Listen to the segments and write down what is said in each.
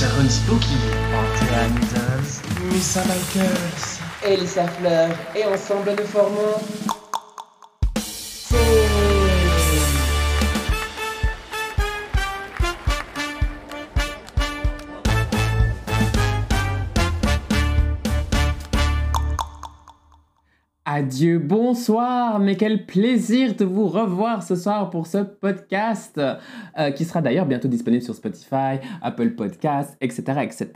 Sharon Spooky, Andrea Needles, Missa Michaels, Elisa Fleur, et ensemble nous formons. Adieu, bonsoir, mais quel plaisir de vous revoir ce soir pour ce podcast euh, qui sera d'ailleurs bientôt disponible sur Spotify, Apple Podcasts, etc. etc.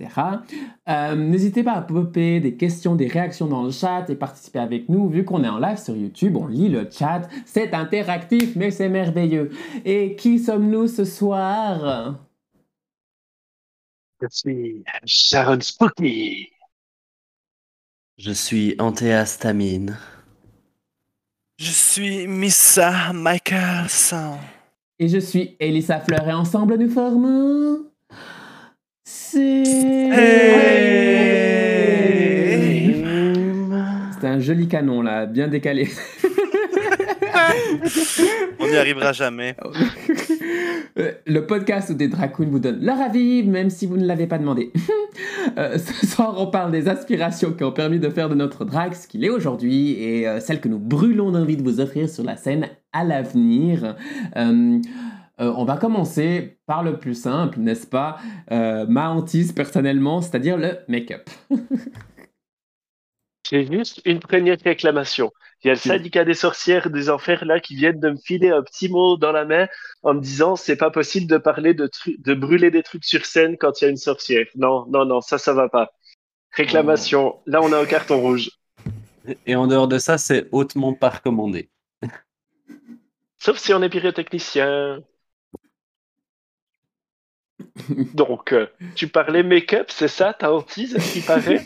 Euh, N'hésitez pas à popper des questions, des réactions dans le chat et participer avec nous. Vu qu'on est en live sur YouTube, on lit le chat, c'est interactif, mais c'est merveilleux. Et qui sommes-nous ce soir? Je suis Sharon Spooky. Je suis antéhistamine. Je suis Missa Michaelson. Et je suis Elisa Fleur et ensemble nous formons... C'est... C'est un joli canon là, bien décalé. On n'y arrivera jamais. Euh, Le podcast où des drag vous donnent leur avis, même si vous ne l'avez pas demandé. Euh, ce soir, on parle des aspirations qui ont permis de faire de notre drag ce qu'il est aujourd'hui et euh, celles que nous brûlons d'envie de vous offrir sur la scène à l'avenir. On va commencer par le plus simple, n'est-ce pas? Ma hantise personnellement, c'est-à-dire le make-up. J'ai juste une première réclamation. Il y a le syndicat des sorcières des enfers là qui viennent de me filer un petit mot dans la main en me disant c'est pas possible de parler de, de brûler des trucs sur scène quand il y a une sorcière. Non, non, non, ça, ça va pas. Réclamation. Là, on a un carton rouge. Et en dehors de ça, c'est hautement pas recommandé. Sauf si on est pyrotechnicien. Donc, euh, tu parlais make-up, c'est ça? Ta hantise, ce qui paraît?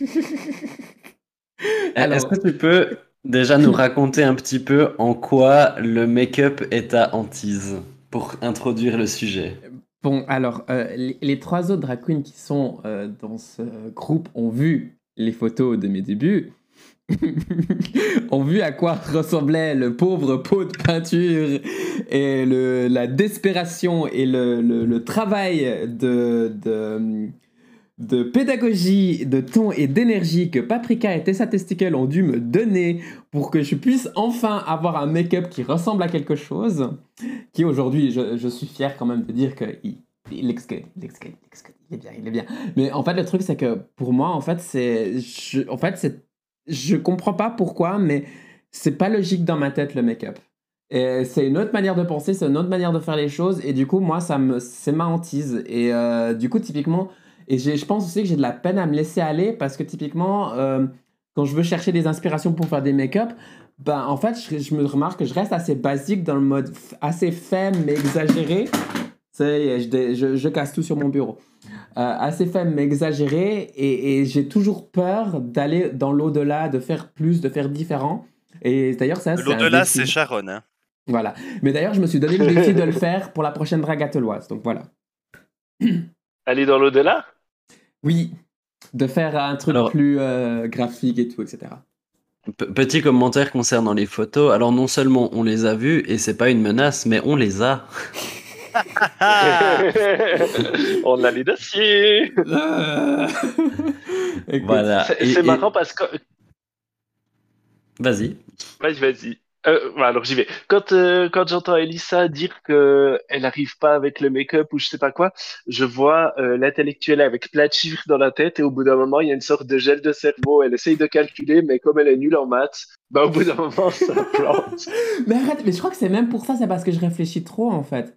Alors- Est-ce que tu peux déjà nous raconter un petit peu en quoi le make-up est ta hantise pour introduire le sujet. Bon, alors, euh, les, les trois autres drag queens qui sont euh, dans ce groupe ont vu les photos de mes débuts, ont vu à quoi ressemblait le pauvre pot de peinture et le, la désespération et le, le- le travail de, de, de pédagogie, de ton et d'énergie que Paprika et Tessa Testicle ont dû me donner pour que je puisse enfin avoir un make-up qui ressemble à quelque chose qui aujourd'hui, je, je suis fier quand même de dire qu'il il, il good, il looks good, il est bien, il est bien. Mais en fait, le truc, c'est que pour moi, en fait, c'est. je- En fait, c'est. Je comprends pas pourquoi, mais c'est pas logique dans ma tête le make-up. C'est une autre manière de penser, c'est une autre manière de faire les choses, et du coup, moi, ça me, c'est ma hantise. Et euh, du coup, typiquement, et je pense aussi que j'ai de la peine à me laisser aller parce que typiquement, euh, quand je veux chercher des inspirations pour faire des make-up, ben, en fait, je, je me remarque que je reste assez basique dans le mode assez faible mais exagéré. Ça y est, je, je, je casse tout sur mon bureau. Euh, assez faible mais exagéré et, et j'ai toujours peur d'aller dans l'au-delà, de faire plus, de faire différent. Et d'ailleurs, ça, c'est L'au-delà, c'est Sharon. Hein. Voilà. Mais d'ailleurs, je me suis donné le défi de le faire pour la prochaine drague ateloise. Donc voilà. Aller dans l'au-delà? Oui, de faire un truc Alors- plus euh, graphique et tout, etc. Petit commentaire concernant les photos. Alors non seulement on les a vues et c'est pas une menace, mais on les a. On a les dossiers. Écoute, Voilà. C'est Et- c'est et- marrant parce que. Vas-y. Vas-y, vas-y. Euh, alors j'y vais. Quand, euh, quand j'entends Elissa dire que elle n'arrive pas avec le make-up ou je sais pas quoi, je vois euh, l'intellectuelle avec plein de chiffres dans la tête et au bout d'un moment, il y a une sorte de gel de cerveau. Elle essaye de calculer, mais comme elle est nulle en maths, bah au bout d'un moment, ça plante. Mais arrête, mais je crois que c'est même pour ça, c'est parce que je réfléchis trop en fait.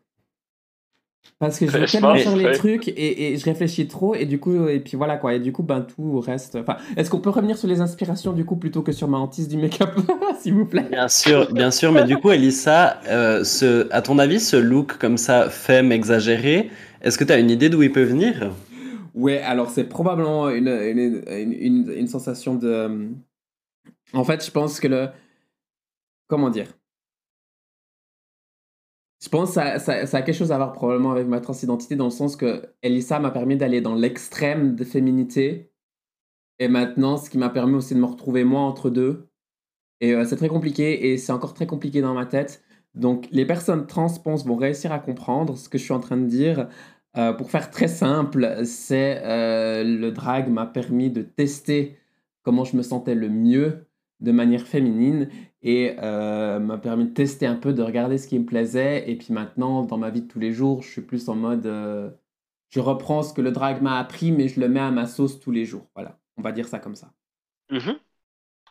Parce que je veux Je tellement sur les trucs et, et je réfléchis trop et du coup, et puis voilà quoi, et du coup, ben tout reste. Enfin, est-ce qu'on peut revenir sur les inspirations du coup plutôt que sur ma hantise du make-up, s'il vous plaît? Bien sûr, bien sûr, mais du coup, Elissa, euh, ce, à ton avis, ce look comme ça, femme, exagéré, est-ce que tu as une idée d'où il peut venir? Ouais, alors c'est probablement une, une, une, une- une sensation de. En fait, je pense que le. Comment dire? Je pense que ça, a quelque chose à voir probablement avec ma transidentité, dans le sens que Elissa m'a permis d'aller dans l'extrême de féminité. Et maintenant, ce qui m'a permis aussi de me retrouver moi entre deux. Et euh, c'est très compliqué, et c'est encore très compliqué dans ma tête. Donc, les personnes trans, je pense, vont réussir à comprendre ce que je suis en train de dire. Euh, pour faire très simple, c'est euh, le drag m'a permis de tester comment je me sentais le mieux de manière féminine et euh, m'a permis de tester un peu, de regarder ce qui me plaisait. Et puis maintenant, dans ma vie de tous les jours, je suis plus en mode, euh, je reprends ce que le drag m'a appris, mais je le mets à ma sauce tous les jours. Voilà, on va dire ça comme ça. Mhm.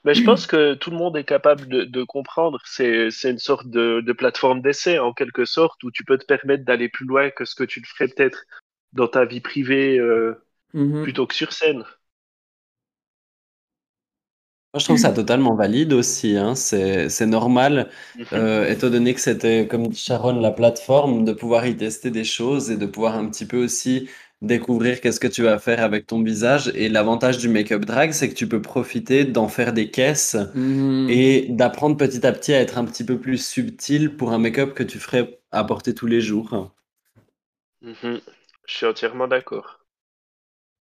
Mais je pense que tout le monde est capable de, de comprendre. C'est, c'est une sorte de, de plateforme d'essai, en quelque sorte, où tu peux te permettre d'aller plus loin que ce que tu le ferais peut-être dans ta vie privée euh, Mhm. plutôt que sur scène. Moi, je trouve ça totalement valide aussi. Hein. C'est, c'est normal, Mhm. euh, étant donné que c'était, comme dit Sharon, la plateforme, de pouvoir y tester des choses et de pouvoir un petit peu aussi découvrir qu'est-ce que tu vas faire avec ton visage. Et l'avantage du make-up drag, c'est que tu peux profiter d'en faire des caisses Mhm. et d'apprendre petit à petit à être un petit peu plus subtil pour un make-up que tu ferais à porter tous les jours. Mhm. Je suis entièrement d'accord.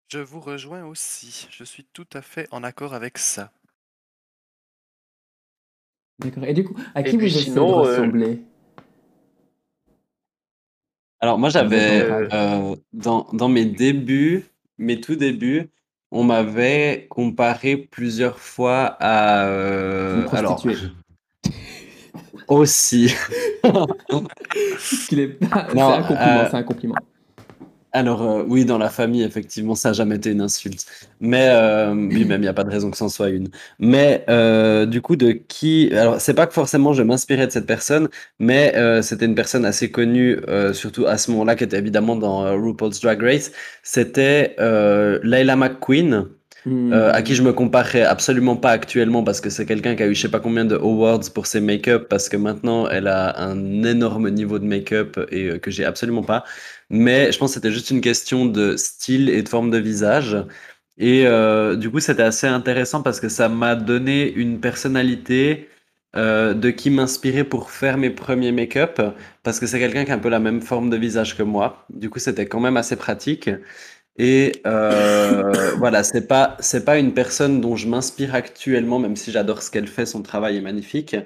Je vous rejoins aussi. Je suis tout à fait en accord avec ça. D'accord. Et du coup, à qui vous essayez sinon, de euh, ressembler Alors moi, j'avais, Euh, euh, dans, dans mes débuts, mes tout débuts, on m'avait comparé plusieurs fois à... Une euh, alors, aussi. Ce qu'il est pas- C'est Non, un compliment, euh, c'est un compliment. Alors, euh, oui, dans la famille, effectivement, ça n'a jamais été une insulte. Mais, euh, oui, même, il n'y a pas de raison que c'en soit une. Mais, euh, du coup, de qui... Alors, c'est pas que forcément je m'inspirais de cette personne, mais euh, c'était une personne assez connue, euh, surtout à ce moment-là, qui était évidemment dans euh, RuPaul's Drag Race. C'était Layla McQueen, euh, à qui je me comparerais absolument pas actuellement, parce que c'est quelqu'un qui a eu je sais pas combien de awards pour ses make-up, parce que maintenant, elle a un énorme niveau de make-up et euh, que j'ai absolument pas. Mais je pense que c'était juste une question de style et de forme de visage. Et euh, du coup, c'était assez intéressant parce que ça m'a donné une personnalité euh, de qui m'inspirer pour faire mes premiers make-up. Parce que c'est quelqu'un qui a un peu la même forme de visage que moi. Du coup, c'était quand même assez pratique. Et euh, voilà, c'est pas, c'est pas une personne dont je m'inspire actuellement, même si j'adore ce qu'elle fait, son travail est magnifique.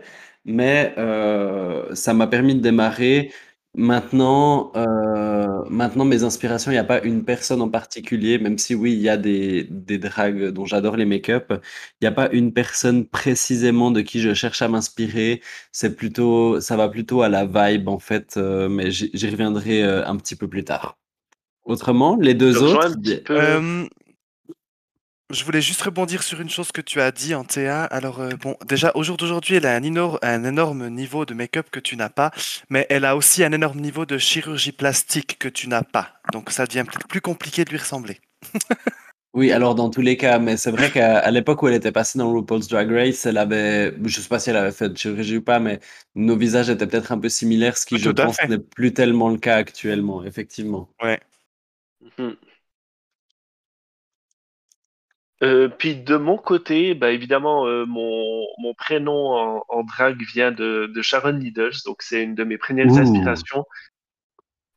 Mais euh, ça m'a permis de démarrer. Maintenant, euh, maintenant, mes inspirations, il n'y a pas une personne en particulier, même si oui, il y a des, des drags dont j'adore les make-up. Il n'y a pas une personne précisément de qui je cherche à m'inspirer. C'est plutôt, ça va plutôt à la vibe, en fait, mais j'y reviendrai un petit peu plus tard. Autrement, les Je deux autres, peu. Euh, je voulais juste rebondir sur une chose que tu as dit, Antea. Alors, euh, bon, déjà, au jour d'aujourd'hui, elle a un, énor- un énorme niveau de make-up que tu n'as pas, mais elle a aussi un énorme niveau de chirurgie plastique que tu n'as pas. Donc, ça devient peut-être plus compliqué de lui ressembler. Oui, alors dans tous les cas, mais c'est vrai qu'à l'époque où elle était passée dans RuPaul's Drag Race, elle avait, je sais pas si elle avait fait de chirurgie ou pas, mais nos visages étaient peut-être un peu similaires, ce qui, je Tout à pense, fait. n'est plus tellement le cas actuellement, effectivement. Ouais. Mhm. Euh, puis de mon côté, bah évidemment, euh, mon, mon prénom en, en drag vient de, de Sharon Needles, donc c'est une de mes premières Ouh. inspirations.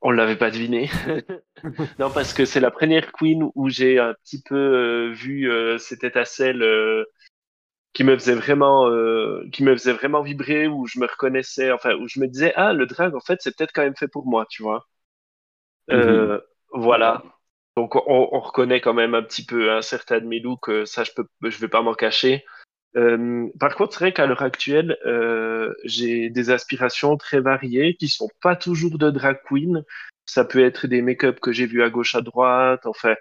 On l'avait pas deviné. non, parce que c'est la première queen où j'ai un petit peu euh, vu cette étincelle qui me faisait vraiment, euh, qui me faisait vraiment vibrer, où je me reconnaissais, enfin, où je me disais, ah, le drag, en fait, c'est peut-être quand même fait pour moi, tu vois. Euh, Voilà. Donc on, on reconnaît quand même un petit peu un certain de mes looks, euh, ça je peux, je vais pas m'en cacher. Euh, par contre, c'est vrai qu'à l'heure actuelle, euh, j'ai des aspirations très variées qui sont pas toujours de drag queen. Ça peut être des make-up que j'ai vus à gauche, à droite, enfin,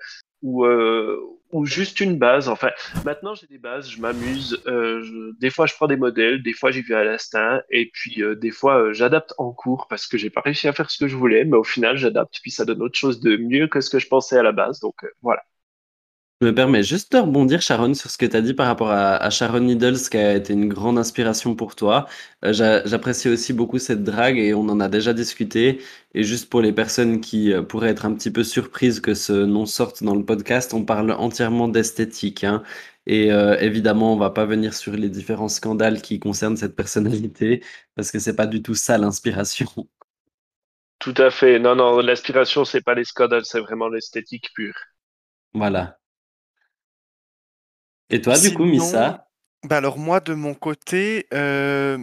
ou euh, juste une base. Enfin, maintenant j'ai des bases, je m'amuse. Euh, des fois, je prends des modèles, des fois j'ai vu à l'instinct, et puis euh, des fois euh, j'adapte en cours parce que j'ai pas réussi à faire ce que je voulais, mais au final j'adapte, puis ça donne autre chose de mieux que ce que je pensais à la base. Donc euh, voilà. Je me permets juste de rebondir, Sharon, sur ce que tu as dit par rapport à, à Sharon Needles, qui a été une grande inspiration pour toi. Euh, j'a- J'apprécie aussi beaucoup cette drague et on en a déjà discuté. Et juste pour les personnes qui euh, pourraient être un petit peu surprises que ce nom sorte dans le podcast, on parle entièrement d'esthétique. hein. Et euh, évidemment, on va pas venir sur les différents scandales qui concernent cette personnalité, parce que c'est pas du tout ça l'inspiration. Tout à fait. Non, non, l'aspiration c'est pas les scandales, c'est vraiment l'esthétique pure. Voilà. Et toi, du coup, Missa? Bah alors moi de mon côté, euh,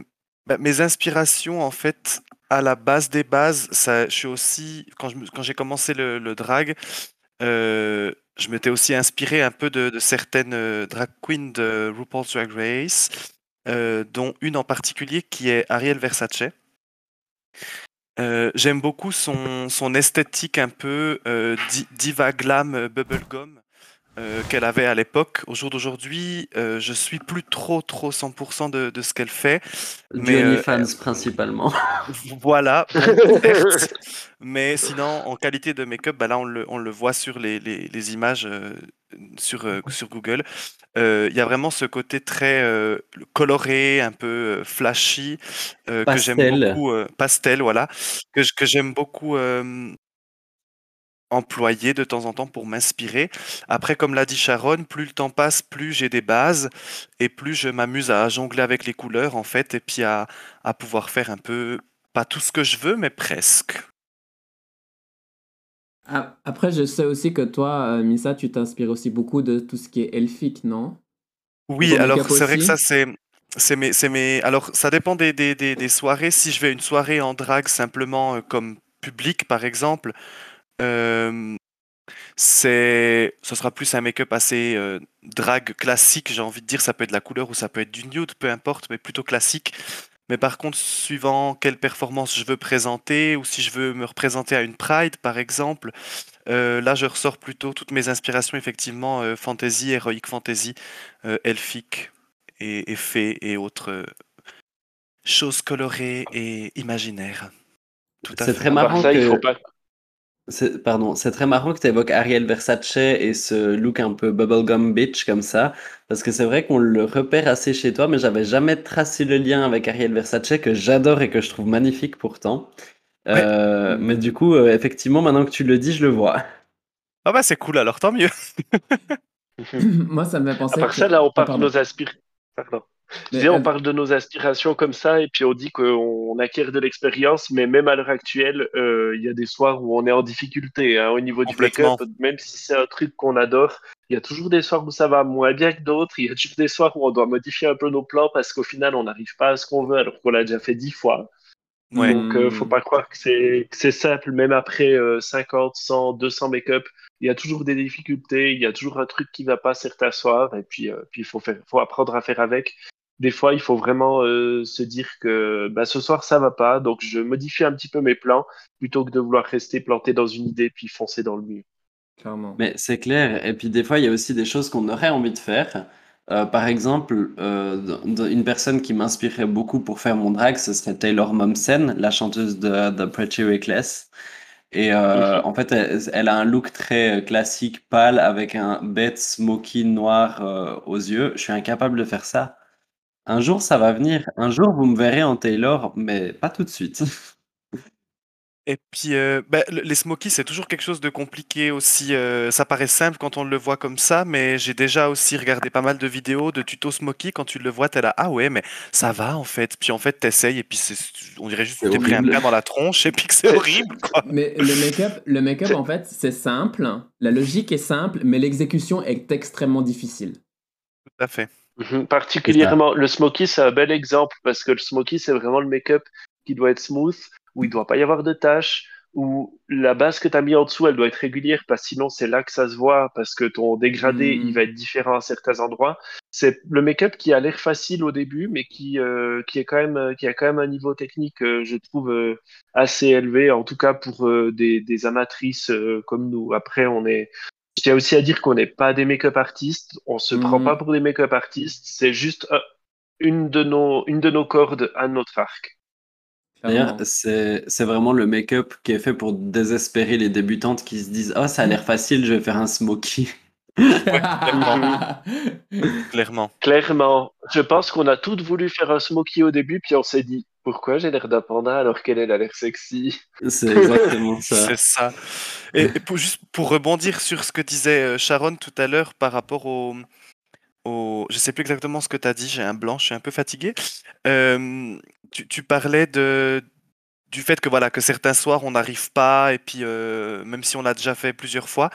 bah, mes inspirations en fait, à la base des bases, je suis aussi quand j'ai commencé le, drag, euh, je m'étais aussi inspiré un peu de, certaines euh, drag queens de RuPaul's Drag Race, euh, dont une en particulier qui est Ariel Versace. J'aime beaucoup son, son esthétique un peu di- diva glam bubblegum euh, qu'elle avait à l'époque. Au jour d'aujourd'hui, euh, je suis plus trop trop 100% de, de ce qu'elle fait. Du Mais, euh, OnlyFans principalement. Voilà, mais sinon, en qualité de make-up, bah là, on le, on le voit sur les, les- les images euh, sur, euh, sur Google. Il y a vraiment ce côté très coloré, un peu flashy, que j'aime beaucoup, pastel, voilà, que, que j'aime beaucoup employer de temps en temps pour m'inspirer. Après, comme l'a dit Sharon, plus le temps passe, plus j'ai des bases et plus je m'amuse à jongler avec les couleurs, en fait, et puis à, à pouvoir faire un peu, pas tout ce que je veux, mais presque. Ah, Après, je sais aussi que toi, euh, Misa, tu t'inspires aussi beaucoup de tout ce qui est elfique, non? Oui, alors c'est vrai que ça, c'est. C'est mes, c'est mes... Alors, ça dépend des, des, des, des soirées. Si je vais à une soirée en drague simplement euh, comme public, par exemple, euh, c'est... ce sera plus un make-up assez euh, drague classique, j'ai envie de dire. Ça peut être de la couleur ou ça peut être du nude, peu importe, mais plutôt classique. Mais par contre, suivant quelle performance je veux présenter, ou si je veux me représenter à une Pride, par exemple, euh, là, je ressors plutôt toutes mes inspirations, effectivement, euh, fantasy, heroic fantasy, euh, elfique et, et fées et autres choses colorées et imaginaires. Tout à C'est fait. très marrant ça, il que- faut pas. C'est- Pardon, c'est très marrant que tu évoques Ariel Versace et ce look un peu bubblegum bitch comme ça, parce que c'est vrai qu'on le repère assez chez toi, mais j'avais jamais tracé le lien avec Ariel Versace que j'adore et que je trouve magnifique pourtant. Euh, mais du coup, euh, effectivement, maintenant que tu le dis, je le vois. Ah bah c'est cool, alors tant mieux. Moi, ça me fait À penser. part que- ça, là, on Ah, parle de nos aspirations. Pardon. Je disais, on euh, parle de nos aspirations comme ça, et puis on dit qu'on acquiert de l'expérience, mais même à l'heure actuelle, euh, il y a des soirs où on est en difficulté hein, au niveau du make-up, même si c'est un truc qu'on adore. Il y a toujours des soirs où ça va moins bien que d'autres. Il y a toujours des soirs où on doit modifier un peu nos plans parce qu'au final, on n'arrive pas à ce qu'on veut alors qu'on l'a déjà fait dix fois. Ouais. Donc, euh, faut pas croire que c'est simple, même après euh, 50, 100, 200 make-up. Il y a toujours des difficultés, il y a toujours un truc qui va pas certains soirs, et puis euh, puis il faut faire, faut apprendre à faire avec. Des fois, il faut vraiment euh, se dire que bah, ce soir ça va pas, donc je modifie un petit peu mes plans plutôt que de vouloir rester planté dans une idée puis foncer dans le mur. Clairement. Mais c'est clair. Et puis des fois, il y a aussi des choses qu'on aurait envie de faire. Euh, par exemple, euh, une personne qui m'inspirerait beaucoup pour faire mon drag, ce serait Taylor Momsen, la chanteuse de, de Pretty Reckless. Et euh, en fait, elle, elle a un look très classique, pâle, avec un bête smoky noir euh, aux yeux. Je suis incapable de faire ça. Un jour, ça va venir. Un jour, vous me verrez en Taylor, mais pas tout de suite. Et puis, euh, bah, le- les smokies, c'est toujours quelque chose de compliqué aussi. euh, ça paraît simple quand on le voit comme ça, mais j'ai déjà aussi regardé pas mal de vidéos de tutos smoky. Quand tu le vois, t'es là, ah ouais, mais ça va en fait. Puis en fait, t'essayes et puis c'est, on dirait juste que C'est t'es pris un horrible. plein dans la tronche et puis que c'est horrible, quoi. Mais le make-up, le make-up en fait, c'est simple. La logique est simple, mais l'exécution est extrêmement difficile. Tout à fait. Mhm. Particulièrement, le smoky, c'est un bel exemple parce que le smoky, c'est vraiment le make-up qui doit être smooth, où il doit pas y avoir de taches, où la base que tu as mis en dessous, elle doit être régulière parce que sinon c'est là que ça se voit parce que ton dégradé, il va être différent à certains endroits. C'est le make-up qui a l'air facile au début, mais qui, euh, qui, est quand même, qui a quand même un niveau technique, euh, je trouve, euh, assez élevé, en tout cas pour des, des amatrices comme nous. Après, on est, je tiens aussi à dire qu'on n'est pas des make-up artistes, on se Mhm. prend pas pour des make-up artistes, c'est juste euh, une, de nos, une de nos cordes à notre arc. D'ailleurs, c'est vraiment le make-up qui est fait pour désespérer les débutantes qui se disent Oh, ça a l'air facile, je vais faire un smoky. Clairement. Clairement, je pense qu'on a toutes voulu faire un smoky au début, puis on s'est dit pourquoi j'ai l'air d'un panda alors qu'elle elle a l'air sexy? C'est exactement ça. C'est ça. Et, et pour, juste pour rebondir sur ce que disait euh, Sharon tout à l'heure par rapport au, au... Je sais plus exactement ce que tu as dit, j'ai un blanc, je suis un peu fatigué. Euh, tu, tu parlais de, du fait que, voilà, que certains soirs on n'arrive pas, et puis euh, même si on l'a déjà fait plusieurs fois,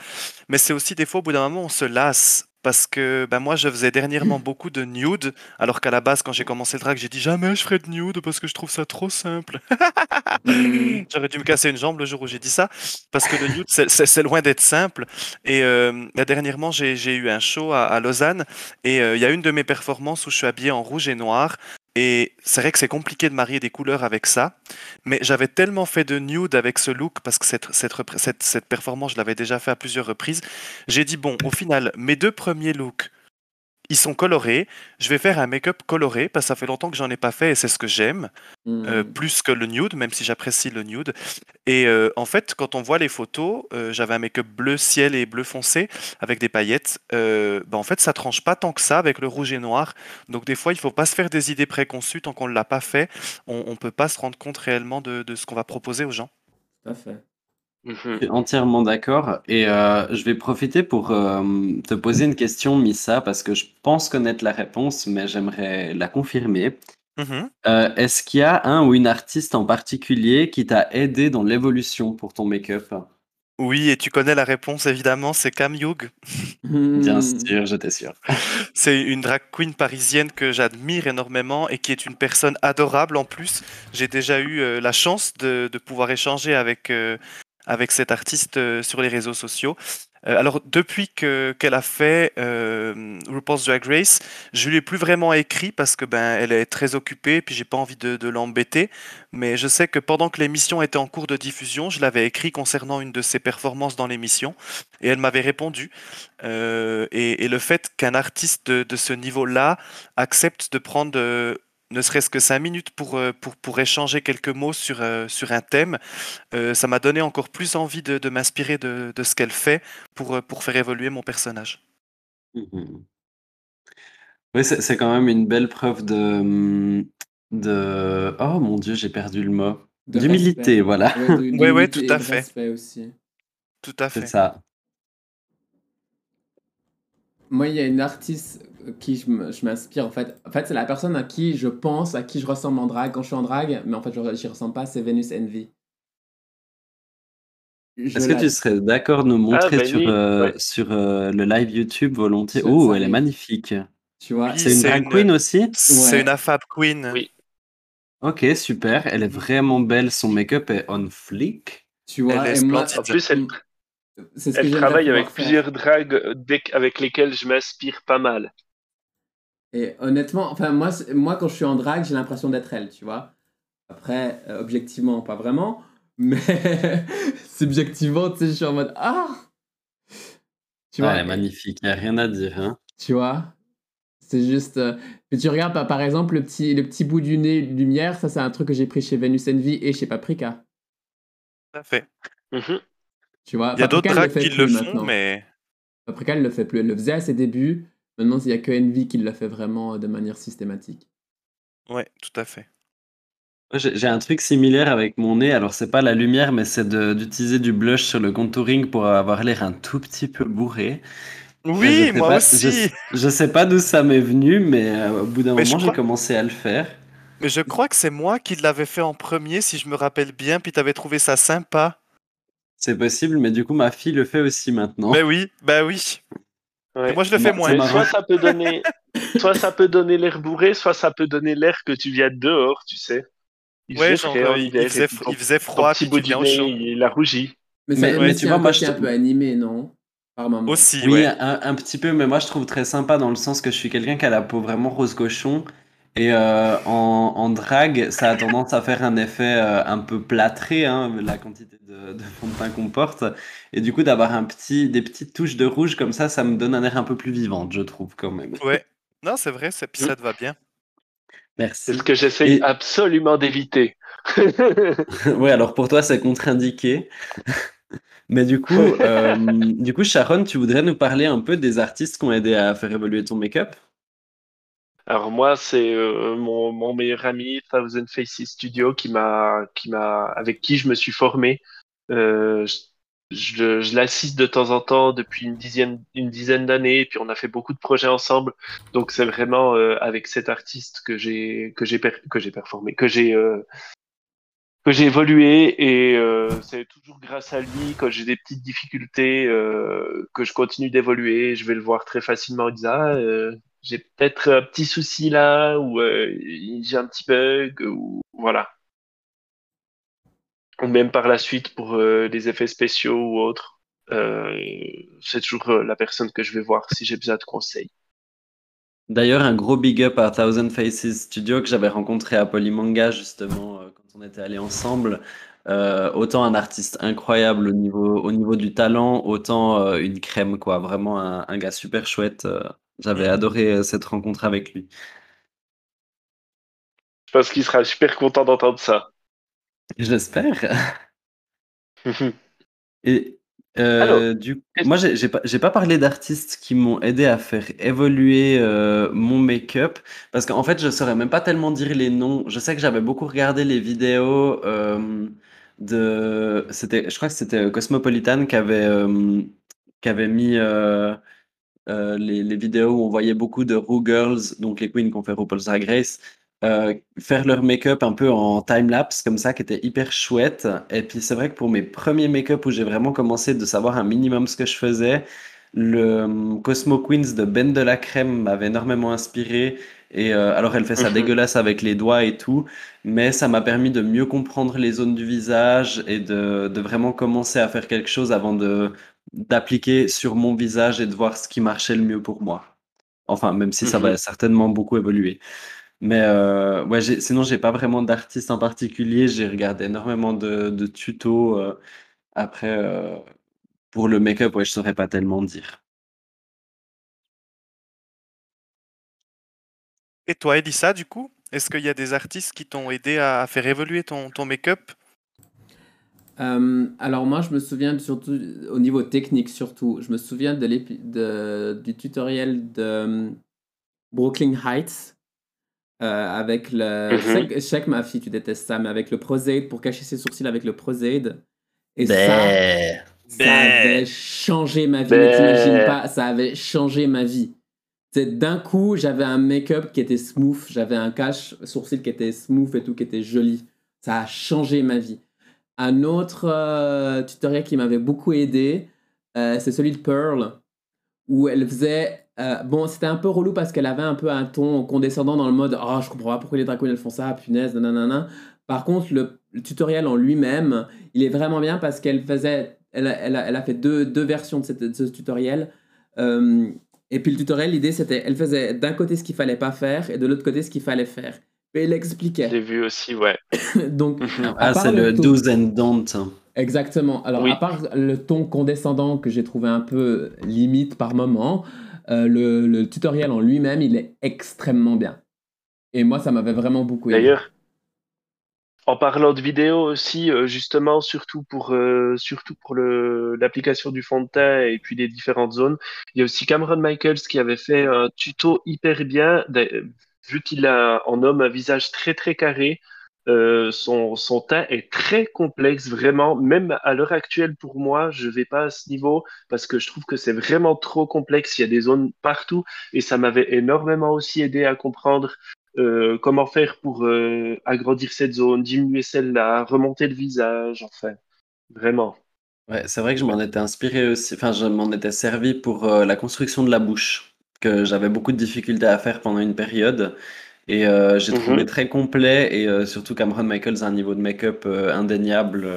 mais c'est aussi des fois au bout d'un moment on se lasse. parce que ben, moi, je faisais dernièrement beaucoup de nude, alors qu'à la base, quand j'ai commencé le drag, j'ai dit jamais je ferai de nude parce que je trouve ça trop simple. J'aurais dû me casser une jambe le jour où j'ai dit ça, parce que le nude, c'est- loin d'être simple. Et euh, là, dernièrement, j'ai j'ai eu un show à, à Lausanne, et euh, il y a une de mes performances où je suis habillé en rouge et noir. Et c'est vrai que c'est compliqué de marier des couleurs avec ça, mais j'avais tellement fait de nude avec ce look, parce que cette, cette, performance, je l'avais déjà fait à plusieurs reprises. J'ai dit, bon, au final, mes deux premiers looks, ils sont colorés. Je vais faire un make-up coloré, parce que ça fait longtemps que j'en ai pas fait et c'est ce que j'aime, euh, Hmm. plus que le nude, même si j'apprécie le nude. Et euh, en fait, quand on voit les photos, euh, j'avais un make-up bleu ciel et bleu foncé avec des paillettes. Euh, bah, en fait, ça tranche pas tant que ça avec le rouge et noir. Donc des fois, il faut pas se faire des idées préconçues tant qu'on ne l'a pas fait. On, on peut pas se rendre compte réellement de, de ce qu'on va proposer aux gens. Tout à fait. Mhm. Je suis entièrement d'accord. Et euh, je vais profiter pour euh, te poser une question, Missa, parce que je pense connaître la réponse, mais j'aimerais la confirmer. Mhm. Euh, est-ce qu'il y a un ou une artiste en particulier qui t'a aidé dans l'évolution pour ton make-up? Oui, et tu connais la réponse évidemment, c'est Cam Hugh. Bien Hmm. sûr, j'étais sûr. C'est une drag queen parisienne que j'admire énormément et qui est une personne adorable en plus. J'ai déjà eu euh, la chance de, de pouvoir échanger avec, euh, avec cette artiste euh, sur les réseaux sociaux. Euh, alors, depuis que, qu'elle a fait euh, RuPaul's Drag Race, je lui ai plus vraiment écrit parce que ben elle est très occupée, puis j'ai pas envie de, l'embêter. Mais je sais que pendant que l'émission était en cours de diffusion, je l'avais écrit concernant une de ses performances dans l'émission, et elle m'avait répondu. Euh, et, et le fait qu'un artiste de, ce niveau-là accepte de prendre ne serait-ce que cinq minutes pour, euh, pour, pour échanger quelques mots sur, euh, sur un thème, euh, ça m'a donné encore plus envie de, de m'inspirer de, de ce qu'elle fait pour, pour faire évoluer mon personnage. Mhm. Oui, c'est c'est quand même une belle preuve de, de... Oh mon Dieu, j'ai perdu le mot. De D'humilité, respect. voilà. Ouais, de- Ouais, tout à fait. aussi. Tout à C'est fait. ça. Moi, il y a une artiste qui je m'inspire en fait. En fait, c'est la personne à qui je pense, à qui je ressemble en drague quand je suis en drague, mais en fait, je j'y ressemble pas, c'est Venus Envy. Est-ce que tu serais d'accord de nous montrer bah sur, oui, euh, ouais. sur euh, le live YouTube volontiers? Oh, elle est magnifique. Tu vois, Oui, C'est une drag une- queen aussi? C'est Ouais. une affab queen. Oui. Ok, super. Elle est vraiment belle. Son make-up est on flick. tu vois, Elle est et moi, splendide. En plus, elle, elle travaille avec plusieurs dragues dès- avec lesquelles je m'inspire pas mal. Et honnêtement, enfin, moi, moi, quand je suis en drague, j'ai l'impression d'être elle, tu vois. Après, euh, objectivement, pas vraiment, mais subjectivement, tu sais, je suis en mode Ah Tu Ah, vois, elle est magnifique. Il n'y a rien à dire. Hein. tu vois C'est juste. euh, Puis tu regardes, par- par exemple, le petit, le petit bout du nez lumière, ça, c'est un truc que j'ai pris chez Venus Envy et chez Paprika. Tout à fait. Mhm. Tu vois, Il y a d'autres Paprika, elle drags fait qui le font, maintenant. mais Paprika, elle le fait plus. Elle le faisait à ses débuts. Maintenant, il n'y a que Envy qui le fait vraiment euh, de manière systématique. ouais, tout à fait. J'ai un truc similaire avec mon nez. Alors, c'est pas la lumière, mais c'est d'utiliser du blush sur le contouring pour avoir l'air un tout petit peu bourré. Oui, moi pas- aussi. Je, je sais pas d'où ça m'est venu, mais euh, au bout d'un moment, j'ai crois- commencé à le faire. Mais je crois que c'est moi qui l'avais fait en premier, si je me rappelle bien, puis t'avais trouvé ça sympa. C'est possible, mais du coup, ma fille le fait aussi maintenant. Ben oui, ben oui. Ouais. Moi, je le fais Bah, moins. soit ça peut donner, soit ça peut donner l'air bourré, soit ça peut donner l'air que tu viens de dehors, tu sais. Il Ouais, faisait genre, euh, il, il faisait, ton- il faisait froid, petit puis tu viens au chaud. il a rougi. Mais, Mais- ça, mais mais tu vois, un moi, je un te- peu animé, non? Par moment. Aussi, Oui, ouais. un, un petit peu, mais moi je trouve très sympa dans le sens que je suis quelqu'un qui a la peau vraiment rose cochon. Et euh, en, en drague, ça a tendance à faire un effet euh, un peu plâtré, hein, la quantité de, de fond de teint qu'on porte. Et du coup, d'avoir un petit, des petites touches de rouge comme ça, ça me donne un air un peu plus vivant, je trouve quand même. Ouais. Non, c'est vrai, ça, puis ça te va bien. Merci. C'est ce que j'essaye Et- absolument d'éviter. Ouais, alors pour toi, c'est contre-indiqué. Mais du coup, euh, du coup, Sharon, tu voudrais nous parler un peu des artistes qui ont aidé à faire évoluer ton make-up? Alors moi, c'est euh, mon, mon meilleur ami Thousand Faces Studio qui m'a, qui m'a, avec qui je me suis formé. Euh, je je, je l'assiste de temps en temps depuis une dizaine, une dizaine d'années, et puis on a fait beaucoup de projets ensemble. Donc c'est vraiment euh, avec cet artiste que j'ai, que j'ai, que j'ai performé, que j'ai, euh, que j'ai évolué et euh, c'est toujours grâce à lui quand j'ai des petites difficultés euh, que je continue d'évoluer. Je vais le voir très facilement. Il ah, euh, j'ai peut-être un petit souci là ou euh, j'ai un petit bug ou voilà. Ou même par la suite pour euh, des effets spéciaux ou autres. Euh, c'est toujours la personne que je vais voir si j'ai besoin de conseils. D'ailleurs, un gros big up à Thousand Faces Studio que j'avais rencontré à Polymanga justement quand on était allés ensemble. Autant un artiste incroyable au niveau, au niveau du talent, autant une crème, quoi. Vraiment un gars super chouette. J'avais adoré euh, cette rencontre avec lui. Je pense qu'il sera super content d'entendre ça. J'espère. Et euh, du moi, j'ai pas, pas parlé d'artistes qui m'ont aidé à faire évoluer euh, mon make-up parce qu'en fait, je saurais même pas tellement dire les noms. Je sais que j'avais beaucoup regardé les vidéos euh, de, c'était, je crois que c'était Cosmopolitan qui avait qui avait mis euh, les, les vidéos où on voyait beaucoup de Ru Girls, donc les queens qui ont fait RuPaul's Drag Race, euh, faire leur make-up un peu en time-lapse, comme ça, qui était hyper chouette. Et puis c'est vrai que pour mes premiers make-up où j'ai vraiment commencé de savoir un minimum ce que je faisais, le euh, Cosmo Queens de Ben de la Crème m'avait énormément inspiré. Et euh, alors elle fait ça Mhm. dégueulasse avec les doigts et tout, mais ça m'a permis de mieux comprendre les zones du visage et de, de vraiment commencer à faire quelque chose avant de d'appliquer sur mon visage et de voir ce qui marchait le mieux pour moi. Enfin, même si ça Mhm. va certainement beaucoup évoluer. Mais euh, ouais, sinon, j'ai pas vraiment d'artiste en particulier. J'ai regardé énormément de, de tutos. euh, après, euh, pour le make-up, ouais, je saurais pas tellement dire. Et toi, Elissa, du coup, est-ce qu'il y a des artistes qui t'ont aidé à à faire évoluer ton, ton make-up? Euh, alors moi, je me souviens surtout, au niveau technique surtout, je me souviens de de- du tutoriel de euh, Brooklyn Heights euh, avec le... Sais que ma fille, tu détestes ça, mais avec le Prozaid, pour cacher ses sourcils avec le Prozaid. Et ça, ça avait changé ma vie, mais t'imagines pas, ça avait changé ma vie. C'est d'un coup, j'avais un make-up qui était smooth, j'avais un cache sourcil qui était smooth et tout, qui était joli. Ça a changé ma vie. Un autre euh, tutoriel qui m'avait beaucoup aidé, euh, c'est celui de Pearl, où elle faisait. euh, bon, c'était un peu relou parce qu'elle avait un peu un ton condescendant dans le mode Oh, je comprends pas pourquoi les dragons elles font ça, punaise, nanana. Par contre, le, tutoriel en lui-même, il est vraiment bien parce qu'elle faisait. Elle elle a- fait deux, versions de, de ce tutoriel. Et puis le tutoriel, l'idée c'était. Elle faisait d'un côté ce qu'il fallait pas faire et de l'autre côté ce qu'il fallait faire. Et Je expliquait. l'ai vu aussi, ouais. Donc, Mhm. Ah, c'est le ton- do's and don't. Exactement. Alors, Oui. à part le ton condescendant que j'ai trouvé un peu limite par moment, euh, le, le tutoriel en lui-même, il est extrêmement bien. Et moi, ça m'avait vraiment beaucoup aidé. D'ailleurs, en parlant de vidéo aussi, euh, justement, surtout pour, euh, surtout pour le, l'application du fond de teint et puis les différentes zones, il y a aussi Cameron Michaels qui avait fait un tuto hyper bien, vu qu'il a en homme un visage très très carré. euh, son, son teint est très complexe, vraiment. Même à l'heure actuelle, pour moi, je vais pas à ce niveau parce que je trouve que c'est vraiment trop complexe. Il y a des zones partout et ça m'avait énormément aussi aidé à comprendre euh, comment faire pour euh, agrandir cette zone, diminuer celle-là, remonter le visage, enfin, vraiment. Ouais, c'est vrai que je m'en étais inspiré aussi, enfin, je m'en étais servi pour la construction de la bouche, que j'avais beaucoup de difficultés à faire pendant une période. Et euh, j'ai Mhm. trouvé très complet, et euh, surtout Cameron Michaels a un niveau de make-up euh, indéniable.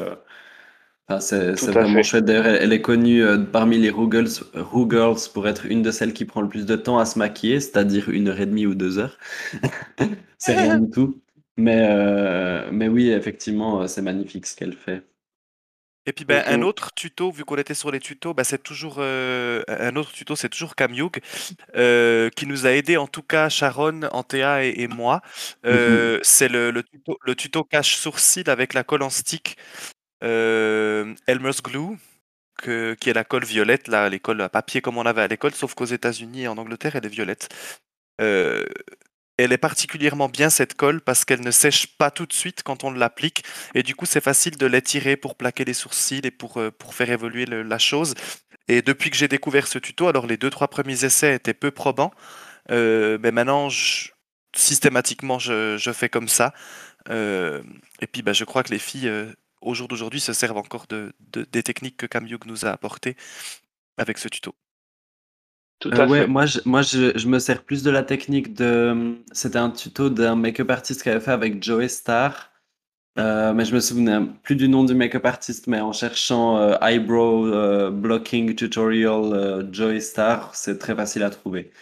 Enfin, c'est vraiment chouette. D'ailleurs, elle, elle est connue parmi les Ru Girls, Ru Girls pour être une de celles qui prend le plus de temps à se maquiller, c'est-à-dire une heure et demie ou deux heures. C'est rien du tout. Mais, mais oui, effectivement, c'est magnifique ce qu'elle fait. Et puis ben, un autre tuto, vu qu'on était sur les tutos, ben, c'est toujours euh, un autre tuto, c'est toujours euh, qui nous a aidé en tout cas Sharon, Antea et, et moi. Euh, C'est le, le tuto, le tuto cache sourcil avec la colle en stick euh, Elmer's Glue, que- qui est la colle violette, là, les colles à papier comme on avait à l'école, sauf qu'aux États-Unis et en Angleterre, elle est violette. Elle est particulièrement bien cette colle parce qu'elle ne sèche pas tout de suite quand on l'applique et du coup c'est facile de l'étirer pour plaquer les sourcils et pour, euh, faire évoluer la chose. Et depuis que j'ai découvert ce tuto, alors les deux trois premiers essais étaient peu probants, euh, mais maintenant systématiquement je, fais comme ça. Euh, et puis, bah, je crois que les filles, au jour d'aujourd'hui, se servent encore de, de- des techniques que Camyouk nous a apportées avec ce tuto. Tout Euh, ouais, fait. moi, je, moi je, je me sers plus de la technique de. C'était un tuto d'un make-up artist qui avait fait avec Joey Star. Euh, mais je me souvenais plus du nom du make-up artist, mais en cherchant euh, eyebrow blocking tutorial Joey Star, c'est très facile à trouver.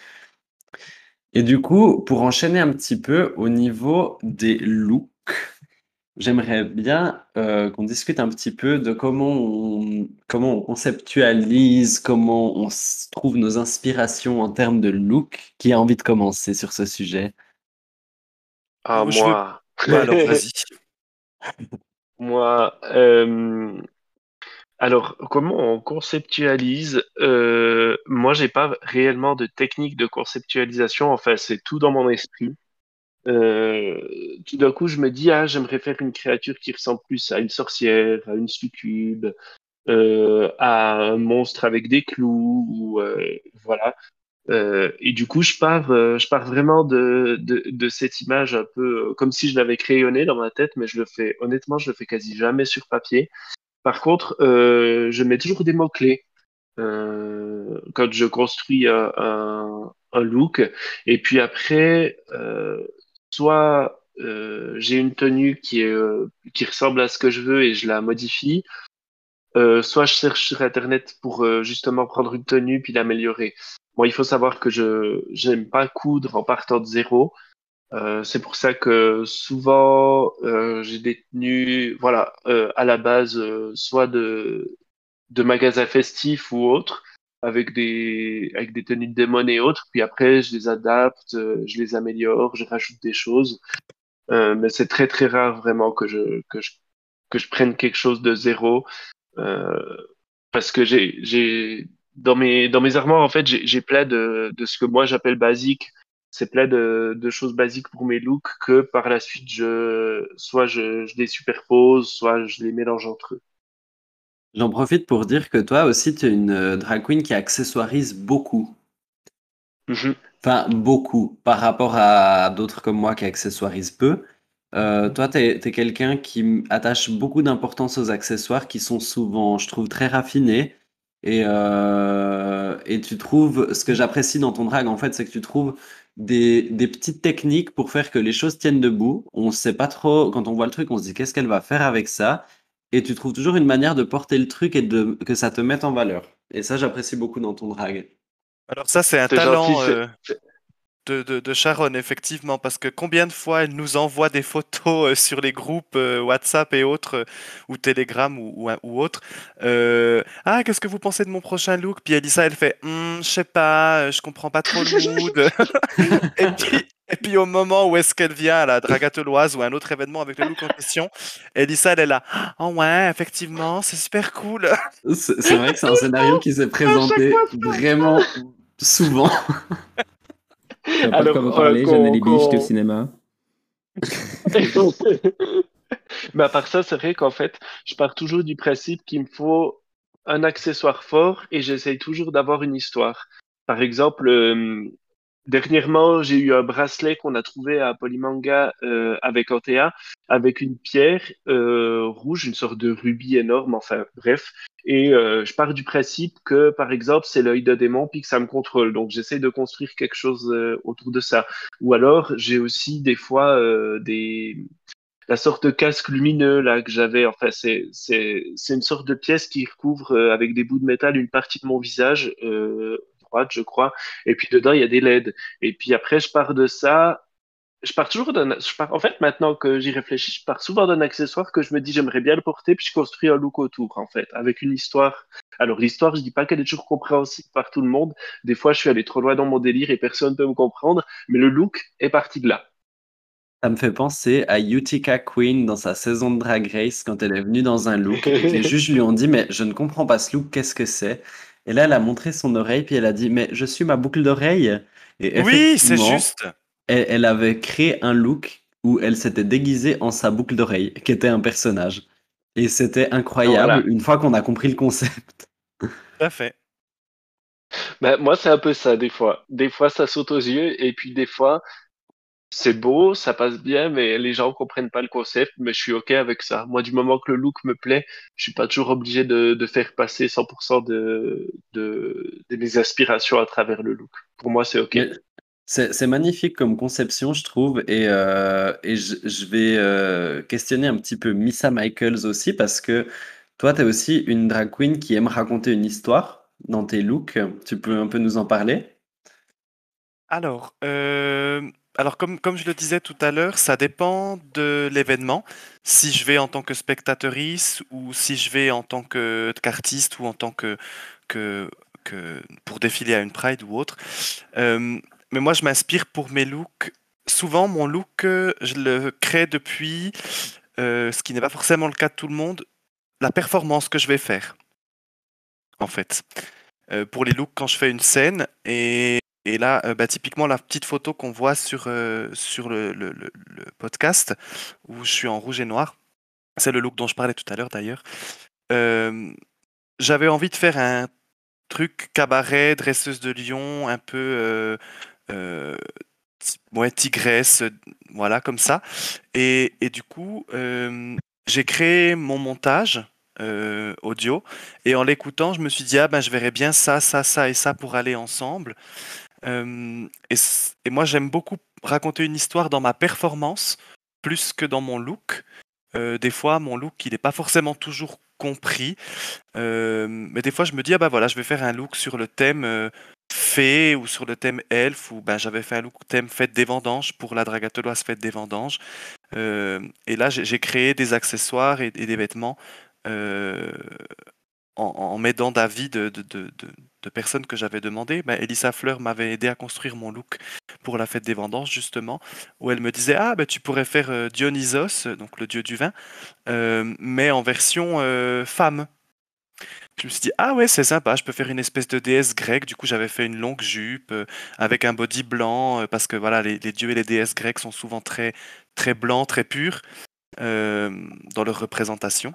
Et du coup, pour enchaîner un petit peu au niveau des looks, j'aimerais bien euh, qu'on discute un petit peu de comment on, comment on conceptualise, comment on trouve nos inspirations en termes de look. Qui a envie de commencer sur ce sujet? Ah, veux- moi. Bah, alors, vas-y. Moi, euh, alors, comment on conceptualise? Euh, moi, j'ai pas réellement de technique de conceptualisation. Enfin, c'est tout dans mon esprit. Euh, tout d'un coup, je me dis, ah, j'aimerais faire une créature qui ressemble plus à une sorcière, à une succube, euh, à un monstre avec des clous, ou euh, voilà. Euh, et du coup, je pars, euh, je pars vraiment de, de, de cette image un peu euh, comme si je l'avais crayonnée dans ma tête, mais je le fais, honnêtement, je le fais quasi jamais sur papier. Par contre, je mets toujours des mots-clés quand je construis un, un, un look. Et puis après, soit euh, j'ai une tenue euh, qui ressemble à ce que je veux et je la modifie, euh, soit je cherche sur Internet pour justement prendre une tenue puis l'améliorer. Bon, il faut savoir que je j'aime pas coudre en partant de zéro. C'est pour ça que souvent j'ai des tenues, voilà, à la base, soit de magasins festifs ou autres, avec des avec des tenues de démon et autres. Puis après, je les adapte, euh, je les améliore, je rajoute des choses. Euh, mais c'est très très rare vraiment que je que je que je prenne quelque chose de zéro. Euh, parce que j'ai, j'ai, dans mes, dans mes armoires, en fait, j'ai, j'ai plein de, de ce que moi j'appelle basique. C'est plein de, de choses basiques pour mes looks que par la suite, je, soit je, je les superpose, soit je les mélange entre eux. J'en profite pour dire que toi aussi, tu es une euh, drag queen qui accessoirise beaucoup. Mhm. Enfin, beaucoup par rapport à d'autres comme moi qui accessoirisent peu. Euh, toi, tu es, quelqu'un qui attache beaucoup d'importance aux accessoires qui sont souvent, je trouve, très raffinés. Et, euh, et tu trouves, ce que j'apprécie dans ton drag, en fait, c'est que tu trouves des, des petites techniques pour faire que les choses tiennent debout. On sait pas trop, quand on voit le truc, on se dit qu'est-ce qu'elle va faire avec ça? Et tu trouves toujours une manière de porter le truc et de, que ça te mette en valeur. Et ça, j'apprécie beaucoup dans ton drag. Alors ça, c'est un talent gentil, euh, de, de, de Sharon, effectivement, parce que combien de fois elle nous envoie des photos euh, sur les groupes euh, WhatsApp et autres, euh, ou Telegram ou, ou, ou autres. euh, ah, qu'est-ce que vous pensez de mon prochain look? Puis Elisa, elle fait, Hum, je sais pas, je comprends pas trop le mood. et, puis, et puis au moment où est-ce qu'elle vient à la Dragateloise ou à un autre événement avec le look en question, Elisa, elle est là, oh ouais, effectivement, c'est super cool. C'est vrai que c'est un scénario qui s'est présenté vraiment souvent. Je sais pas Alors, euh, parlez, qu'on- Jeanne j'étais au cinéma. Mais à part ça, c'est vrai qu'en fait, je pars toujours du principe qu'il me faut un accessoire fort et j'essaye toujours d'avoir une histoire. Par exemple, euh, dernièrement, j'ai eu un bracelet qu'on a trouvé à Polymanga euh, avec Antea, avec une pierre euh, rouge, une sorte de rubis énorme, enfin bref. Et euh, je pars du principe que, par exemple, c'est l'œil de démon puis que ça me contrôle. Donc j'essaye de construire quelque chose autour de ça. Ou alors, j'ai aussi des fois des la sorte de casque lumineux là que j'avais. Enfin, c'est c'est une sorte de pièce qui recouvre avec des bouts de métal une partie de mon visage droite, je crois. Et puis dedans il y a des LED. Et puis après je pars de ça. Je pars toujours d'un. En fait, maintenant que j'y réfléchis, je pars souvent d'un accessoire que je me dis j'aimerais bien le porter, puis je construis un look autour, en fait, avec une histoire. Alors l'histoire, je dis pas qu'elle est toujours compréhensible par tout le monde. Des fois, je suis allé trop loin dans mon délire et personne peut me comprendre. Mais le look est parti de là. Ça me fait penser à Utica Queen dans sa saison de Drag Race quand elle est venue dans un look et que les juges lui ont dit mais je ne comprends pas ce look, qu'est-ce que c'est? Et là elle a montré son oreille puis elle a dit mais je suis ma boucle d'oreille. Et Oui, c'est effectivement, juste. Elle, elle avait créé un look où elle s'était déguisée en sa boucle d'oreille qui était un personnage. Et c'était incroyable Voilà. une fois qu'on a compris le concept. Tout à fait. Ben, moi, c'est un peu ça, des fois. Des fois, ça saute aux yeux, et puis des fois, c'est beau, ça passe bien, mais les gens comprennent pas le concept, mais je suis OK avec ça. Moi, du moment que le look me plaît, je suis pas toujours obligé de, de faire passer 100% de, de, de mes aspirations à travers le look. Pour moi, c'est OK. Mais C'est c'est magnifique comme conception, je trouve, et, euh, et je, je vais euh, questionner un petit peu Missa Michaels aussi, parce que toi, tu es aussi une drag queen qui aime raconter une histoire dans tes looks. Tu peux un peu nous en parler? Alors, euh, alors comme, comme je le disais tout à l'heure, ça dépend de l'événement. Si je vais en tant que spectatrice ou si je vais en tant qu'artiste ou en tant que, que, que pour défiler à une Pride ou autre. Euh, mais moi, je m'inspire pour mes looks. Souvent, mon look, je le crée depuis, euh, ce qui n'est pas forcément le cas de tout le monde, la performance que je vais faire, en fait. Euh, pour les looks quand je fais une scène. Et, et là, euh, bah, typiquement, la petite photo qu'on voit sur, euh, sur le, podcast, où je suis en rouge et noir, c'est le look dont je parlais tout à l'heure d'ailleurs. Euh, J'avais envie de faire un truc cabaret, dresseuse de lion, un peu ouais, tigresse, voilà, comme ça. Et, du coup, j'ai créé mon montage audio. Et en l'écoutant, je me suis dit, ah ben, je verrais bien ça, ça, ça et ça pour aller ensemble. Euh, et, moi, j'aime beaucoup raconter une histoire dans ma performance plus que dans mon look. Euh, des fois, mon look, il n'est pas forcément toujours compris. Euh, mais des fois, je me dis, ah bah voilà, je vais faire un look sur le thème fée ou sur le thème elfe, ou ben, j'avais fait un look thème fête des vendanges pour la dragateloise fête des vendanges. Et là, j'ai créé des accessoires et, des vêtements en, m'aidant d'avis de, de- personnes que j'avais demandé. Ben, Elissa Fleur m'avait aidé à construire mon look pour la fête des vendanges, justement, où elle me disait Ah, ben, tu pourrais faire euh, Dionysos, donc le dieu du vin, euh, mais en version euh, femme. Je me suis dit, ah ouais, c'est sympa, je peux faire une espèce de déesse grecque. Du coup, j'avais fait une longue jupe avec un body blanc, parce que voilà, les, dieux et les déesses grecques sont souvent très, très blancs, très purs dans leur représentation.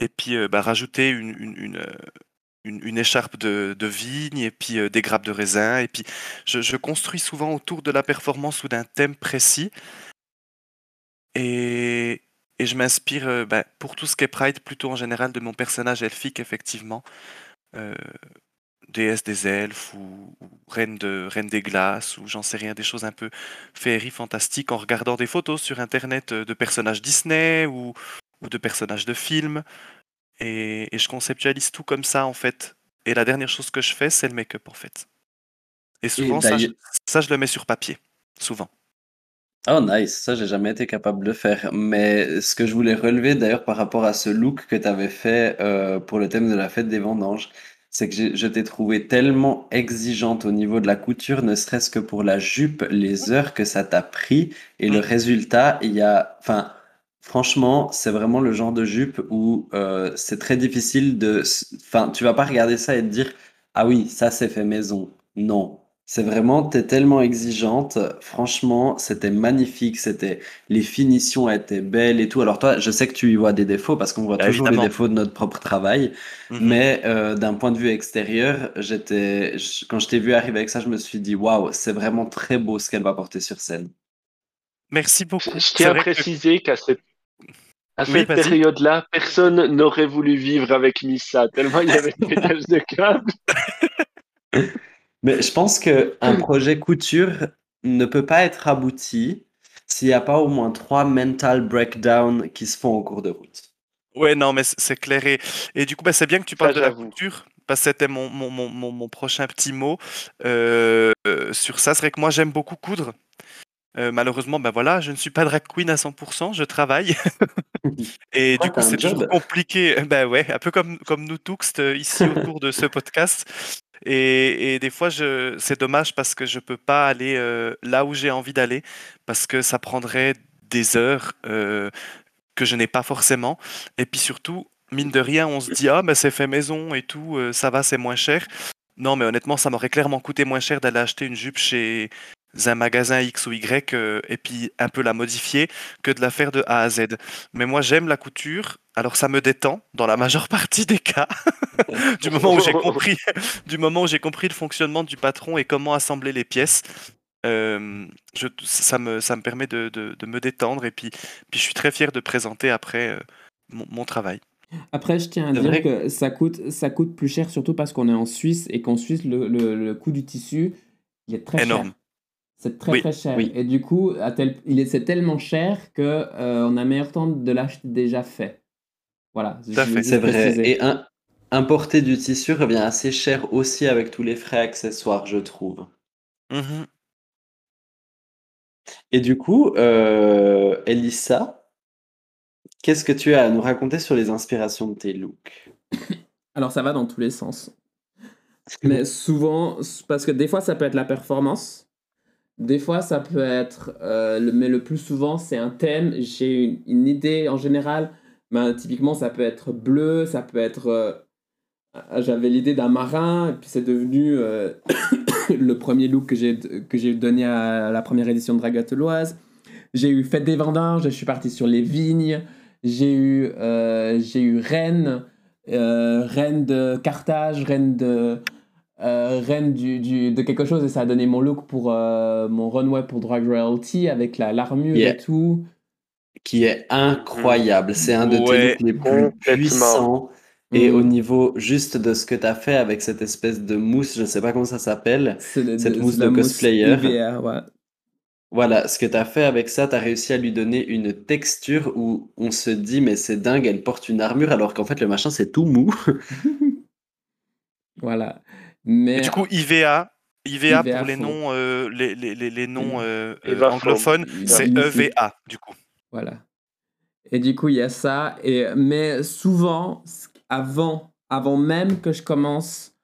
Et puis, bah, rajouter une, une, une- écharpe de, de vigne et puis euh, des grappes de raisin. Et puis, je, construis souvent autour de la performance ou d'un thème précis. Et, et je m'inspire euh, bah, pour tout ce qui est Pride, plutôt en général de mon personnage elfique, effectivement. Euh, déesse des elfes ou, reine, de, reine des glaces ou j'en sais rien, des choses un peu féeries, fantastiques, en regardant des photos sur Internet de personnages Disney ou, ou de personnages de films. Et, et je conceptualise tout comme ça, en fait. Et la dernière chose que je fais, c'est le make-up, en fait. Et souvent, ça, je, d'ailleurs- ça, je le mets sur papier. Souvent. Oh nice, ça j'ai jamais été capable de faire. Mais ce que je voulais relever d'ailleurs par rapport à ce look que tu avais fait euh, pour le thème de la fête des vendanges, c'est que je t'ai trouvé tellement exigeante au niveau de la couture, ne serait-ce que pour la jupe, les heures que ça t'a pris et le résultat, il y a, enfin, franchement, c'est vraiment le genre de jupe où euh, c'est très difficile de, enfin, tu vas pas regarder ça et te dire, ah oui, ça c'est fait maison. Non. C'est vraiment, t'es tellement exigeante. Franchement, c'était magnifique. C'était, les finitions étaient belles et tout. Alors toi, je sais que tu y vois des défauts parce qu'on voit Bah, toujours évidemment. les défauts de notre propre travail. Mhm. Mais euh, d'un point de vue extérieur, j'étais, quand je t'ai vu arriver avec ça, je me suis dit, waouh, c'est vraiment très beau ce qu'elle va porter sur scène. Merci beaucoup. Je tiens à préciser qu'à cette, à Oui, cette période-là, personne n'aurait voulu vivre avec Missa, tellement il y avait de pétage de câble. Mais je pense que un projet couture ne peut pas être abouti s'il n'y a pas au moins trois mental breakdowns qui se font au cours de route. Ouais, non, mais c'est clair. Et, et du coup, bah, c'est bien que tu Ça, parles de la couture, parce que c'était mon, mon, mon, mon, mon prochain petit mot euh, euh, sur ça. C'est vrai que moi, j'aime beaucoup coudre. Euh, malheureusement, ben voilà, je ne suis pas drag queen à 100%, je travaille. Et du coup, c'est toujours compliqué. Ben ouais, un peu comme, comme nous tous euh, ici autour de ce podcast. Et, et des fois, je, c'est dommage parce que je peux pas aller euh, là où j'ai envie d'aller, parce que ça prendrait des heures euh, que je n'ai pas forcément. Et puis surtout, mine de rien, on se dit, ah, ben c'est fait maison et tout, ça va, c'est moins cher. Non, mais honnêtement, ça m'aurait clairement coûté moins cher d'aller acheter une jupe chez un magasin X ou Y euh, et puis un peu la modifier que de la faire de A à Z. Mais moi, j'aime la couture, alors ça me détend dans la majeure partie des cas. du moment où j'ai compris, du moment où j'ai compris le fonctionnement du patron et comment assembler les pièces. euh, je, ça, me, ça me permet de, de, de me détendre et puis, puis je suis très fier de présenter après euh, mon, mon travail. Après, je tiens à dire vrai que ça coûte, ça coûte plus cher, surtout parce qu'on est en Suisse et qu'en Suisse, le, le, le coût du tissu, il est très Énorme. cher. C'est très Oui, très cher. oui. Et du coup, à tel, il est, c'est tellement cher que euh, on a meilleur temps de l'acheter déjà fait. Voilà. Tout à je fait. veux C'est vrai. Et un, importer du tissu revient assez cher aussi avec tous les frais accessoires, je trouve. Mhm. Et du coup, euh, Elissa, qu'est-ce que tu as à nous raconter sur les inspirations de tes looks? Alors, ça va dans tous les sens. Mais souvent, parce que des fois, ça peut être la performance. Des fois, ça peut être. euh, mais le plus souvent, c'est un thème. J'ai une, idée en général. Ben, typiquement, ça peut être bleu, ça peut être. euh, ah, J'avais l'idée d'un marin, et puis c'est devenu le premier look que j'ai donné à la première édition de Dragateloise. J'ai eu Fête des Vendanges, je suis parti sur les vignes. J'ai eu, j'ai eu Rennes, Rennes de Carthage, Rennes de, euh, Rennes du, du- de quelque chose, et ça a donné mon look pour euh, mon runway pour Drag Royalty avec la l'armure Yeah. et tout. qui est incroyable. C'est un de tes looks les plus puissants. Et Mm. au niveau juste de ce que tu as fait avec cette espèce de mousse, je ne sais pas comment ça s'appelle. Cette mousse de cosplayer. IVR, ouais. Voilà, ce que tu as fait avec ça, tu as réussi à lui donner une texture où on se dit, mais c'est dingue, elle porte une armure, alors qu'en fait, le machin, c'est tout mou. Voilà. Mais Et du coup, IVA, IVA, IVA pour les noms, euh, les, les, les, les noms euh, euh, anglophones, c'est. EVA, du coup. Voilà. Et du coup, il y a ça. Et, mais souvent, avant, avant même que je commence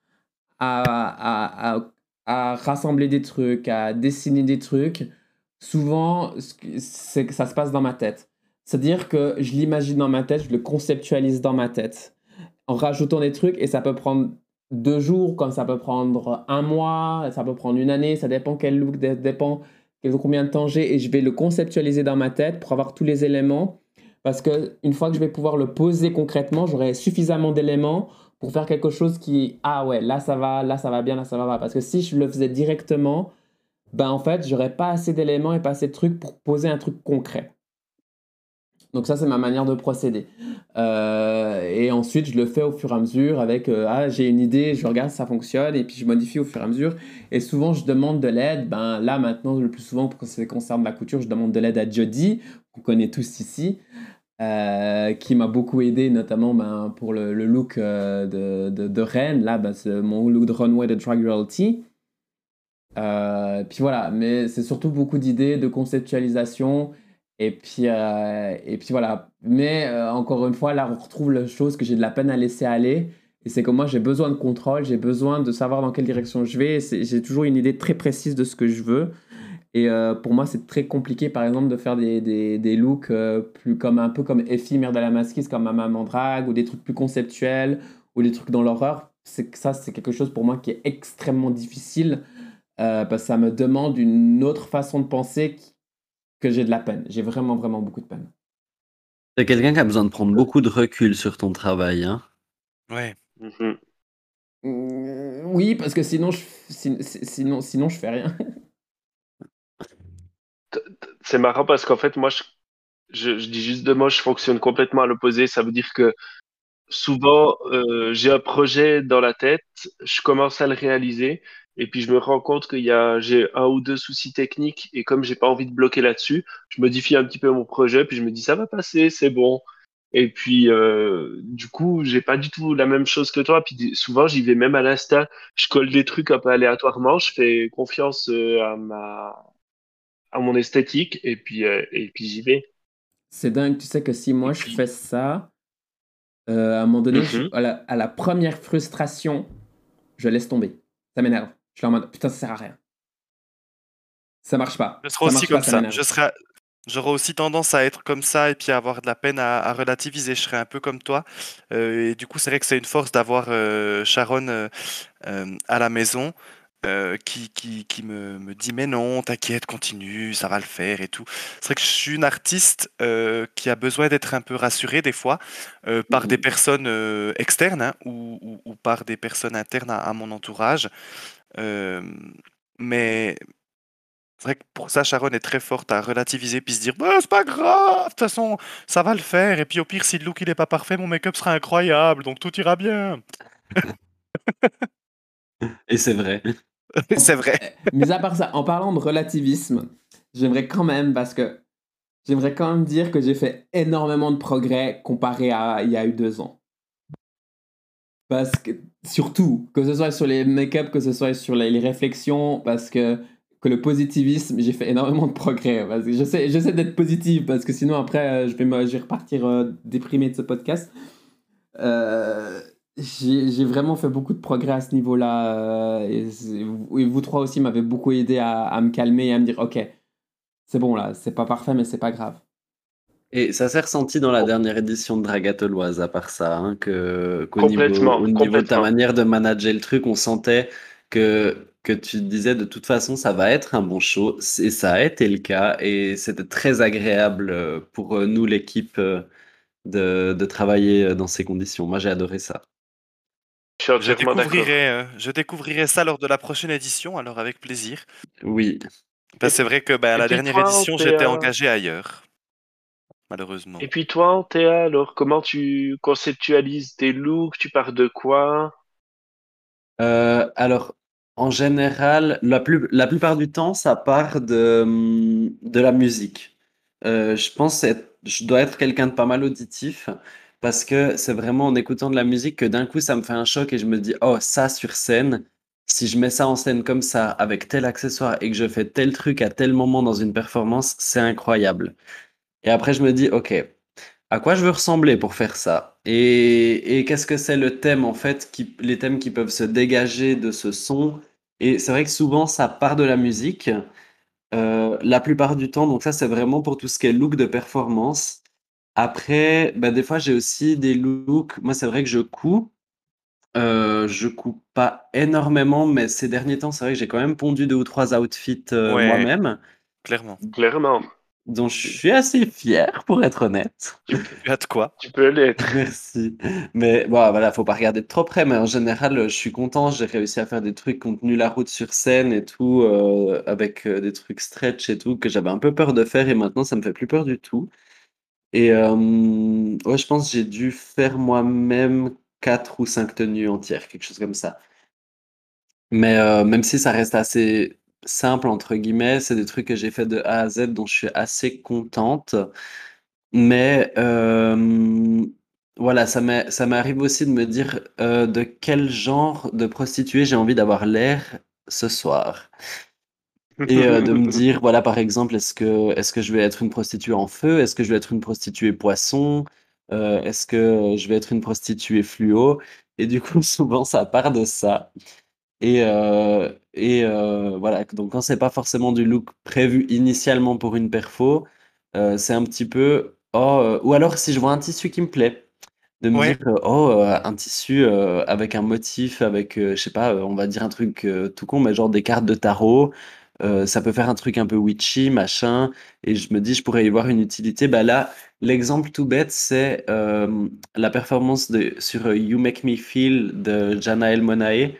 à, à, à, à rassembler des trucs, à dessiner des trucs, souvent, c'est que ça se passe dans ma tête. C'est-à-dire que je l'imagine dans ma tête, je le conceptualise dans ma tête, en rajoutant des trucs, et ça peut prendre deux jours, comme ça peut prendre un mois, ça peut prendre une année, ça dépend quel look, dé- dépend combien de temps j'ai, et je vais le conceptualiser dans ma tête pour avoir tous les éléments, parce que une fois que je vais pouvoir le poser concrètement, j'aurai suffisamment d'éléments pour faire quelque chose qui, ah ouais, là ça va, là ça va bien, là ça va pas. Parce que si je le faisais directement, ben en fait, j'aurais pas assez d'éléments et pas assez de trucs pour poser un truc concret. Donc ça, c'est ma manière de procéder. Euh, et ensuite, je le fais au fur et à mesure avec, euh, ah, j'ai une idée, je regarde ça fonctionne, et puis je modifie au fur et à mesure. Et souvent, je demande de l'aide. Ben là, maintenant, le plus souvent, pour ce qui concerne la couture, je demande de l'aide à Jody, qu'on connaît tous ici, euh, qui m'a beaucoup aidé, notamment ben, pour le, look de, de, de Rennes. Là, ben, c'est mon look de runway de Drag Royalty. Puis voilà, mais c'est surtout beaucoup d'idées, de conceptualisation. Et puis, euh, et puis voilà. Mais euh, encore une fois, là, on retrouve la chose que j'ai de la peine à laisser aller. Et c'est que moi, j'ai besoin de contrôle, j'ai besoin de savoir dans quelle direction je vais. J'ai toujours une idée très précise de ce que je veux. Et euh, pour moi, c'est très compliqué, par exemple, de faire des, des, des looks plus comme un peu comme Effie, mère de la masquise, comme ma maman drague, ou des trucs plus conceptuels, ou des trucs dans l'horreur. C'est que ça, c'est quelque chose pour moi qui est extrêmement difficile, parce que ça me demande une autre façon de penser que j'ai de la peine. J'ai vraiment, vraiment beaucoup de peine. C'est quelqu'un qui a besoin de prendre beaucoup de recul sur ton travail. Hein. Ouais. Mhm. Mm, Oui, parce que sinon, je, sin- sinon, sinon, je fais rien. C'est marrant parce qu'en fait, moi, je, je, je dis juste de moi, je fonctionne complètement à l'opposé. Ça veut dire que souvent, euh, j'ai un projet dans la tête, je commence à le réaliser, et puis je me rends compte qu'il y a, j'ai un ou deux soucis techniques, et comme j'ai pas envie de bloquer là-dessus, je modifie un petit peu mon projet, puis je me dis ça va passer, c'est bon. Et puis, euh, du coup, j'ai pas du tout la même chose que toi. Puis souvent, j'y vais même à l'instinct. Je colle des trucs un peu aléatoirement. Je fais confiance euh, à ma, à mon esthétique, et puis, euh, et puis j'y vais. C'est dingue, tu sais que si moi je fais ça, euh, à un moment donné, je- Mhm. à, la, à la première frustration, je laisse tomber. Ça m'énerve. Je suis en mode putain, ça sert à rien. Ça marche pas. Je serai Ça aussi pas, comme ça. m'énerve. Je serai, j'aurai aussi tendance à être comme ça et puis à avoir de la peine à, à relativiser. Je serai un peu comme toi. Euh, et du coup, c'est vrai que c'est une force d'avoir euh, Sharon euh, à la maison. qui, qui, qui me, me dit mais non, t'inquiète, continue, ça va le faire et tout. C'est vrai que je suis une artiste qui a besoin d'être un peu rassurée des fois par des personnes externes hein, ou, ou- ou par des personnes internes à, à mon entourage. Mais C'est vrai que pour ça, Sharon est très forte à relativiser puis se dire bah, c'est pas grave, de toute façon, ça va le faire. Et puis au pire, si le look il est pas parfait, mon make-up sera incroyable, donc tout ira bien. Et c'est vrai. c'est vrai. Mais à part ça, en parlant de relativisme, j'aimerais quand même, parce que j'aimerais quand même dire que j'ai fait énormément de progrès comparé à il y a eu deux ans. Parce que, surtout, que ce soit sur les make-up, que ce soit sur les, réflexions, parce que, que le positivisme, j'ai fait énormément de progrès. Parce que j'essaie, j'essaie d'être positif, parce que sinon, après, euh, je vais, me, je repartir euh, déprimé de ce podcast. Euh, j'ai, vraiment fait beaucoup de progrès à ce niveau-là. euh, et, et vous trois aussi m'avez beaucoup aidé à, à me calmer et à me dire, ok, c'est bon là, c'est pas parfait, mais c'est pas grave. Et ça s'est ressenti dans la dernière édition de Dragatoloise, à part ça, hein, que, qu'au niveau, Complètement, au niveau de ta manière de manager le truc, on sentait que, que tu disais de toute façon, ça va être un bon show. Et ça a été le cas. Et c'était très agréable euh, pour euh, nous, l'équipe, euh, de, de travailler dans ces conditions. Moi, j'ai adoré ça. Je découvrirai, euh, je découvrirai ça lors de la prochaine édition, alors avec plaisir. Oui. Parce que c'est vrai que bah, à la dernière édition, j'étais engagé ailleurs. Malheureusement. Et puis toi, Théa, alors comment tu conceptualises tes looks? Tu pars de quoi? Euh, alors, en général, la, plus, la plupart du temps, ça part de, de la musique. Euh, je pense être, je dois être quelqu'un de pas mal auditif parce que c'est vraiment en écoutant de la musique que d'un coup, ça me fait un choc et je me dis, oh, ça sur scène, si je mets ça en scène comme ça, avec tel accessoire et que je fais tel truc à tel moment dans une performance, c'est incroyable. Et après, je me dis, ok, à quoi je veux ressembler pour faire ça? Et, et qu'est-ce que c'est le thème, en fait, qui, les thèmes qui peuvent se dégager de ce son? Et c'est vrai que souvent, ça part de la musique. Euh, la plupart du temps, donc ça, c'est vraiment pour tout ce qui est look de performance. Après, bah, des fois, j'ai aussi des looks. Moi, c'est vrai que je couds. Euh, je couds pas énormément, mais ces derniers temps, c'est vrai que j'ai quand même pondu deux ou trois outfits euh, Ouais. moi-même, Clairement. Clairement, dont je suis assez fier, pour être honnête. Tu as de quoi? Tu peux l'être. Merci. Mais bon, voilà, faut pas regarder de trop près, mais en général, je suis content. J'ai réussi à faire des trucs qui ont tenu la route sur scène et tout, euh, avec euh, des trucs stretch et tout, que j'avais un peu peur de faire et maintenant, ça me fait plus peur du tout. Et euh, ouais, je pense que j'ai dû faire moi-même quatre ou cinq tenues entières, quelque chose comme ça. Mais euh, même si ça reste assez simple, entre guillemets, c'est des trucs que j'ai fait de A à Z dont je suis assez contente. Mais voilà, ça m'arrive aussi de me dire de quel genre de prostituée j'ai envie d'avoir l'air ce soir. Et de me dire, voilà, par exemple, est-ce que, est-ce que je vais être une prostituée en feu? Est-ce que je vais être une prostituée poisson? Est-ce que je vais être une prostituée fluo? Et du coup, souvent, ça part de ça. Et, euh, et euh, voilà, donc quand c'est pas forcément du look prévu initialement pour une perfo, euh, c'est un petit peu, oh, ou alors si je vois un tissu qui me plaît, de me Ouais. dire, oh, un tissu avec un motif, avec, je sais pas, on va dire un truc tout con, mais genre des cartes de tarot, ça peut faire un truc un peu witchy, machin, et je me dis, je pourrais y voir une utilité. Bah là, l'exemple tout bête, c'est la performance de, sur You Make Me Feel de Jana El Monae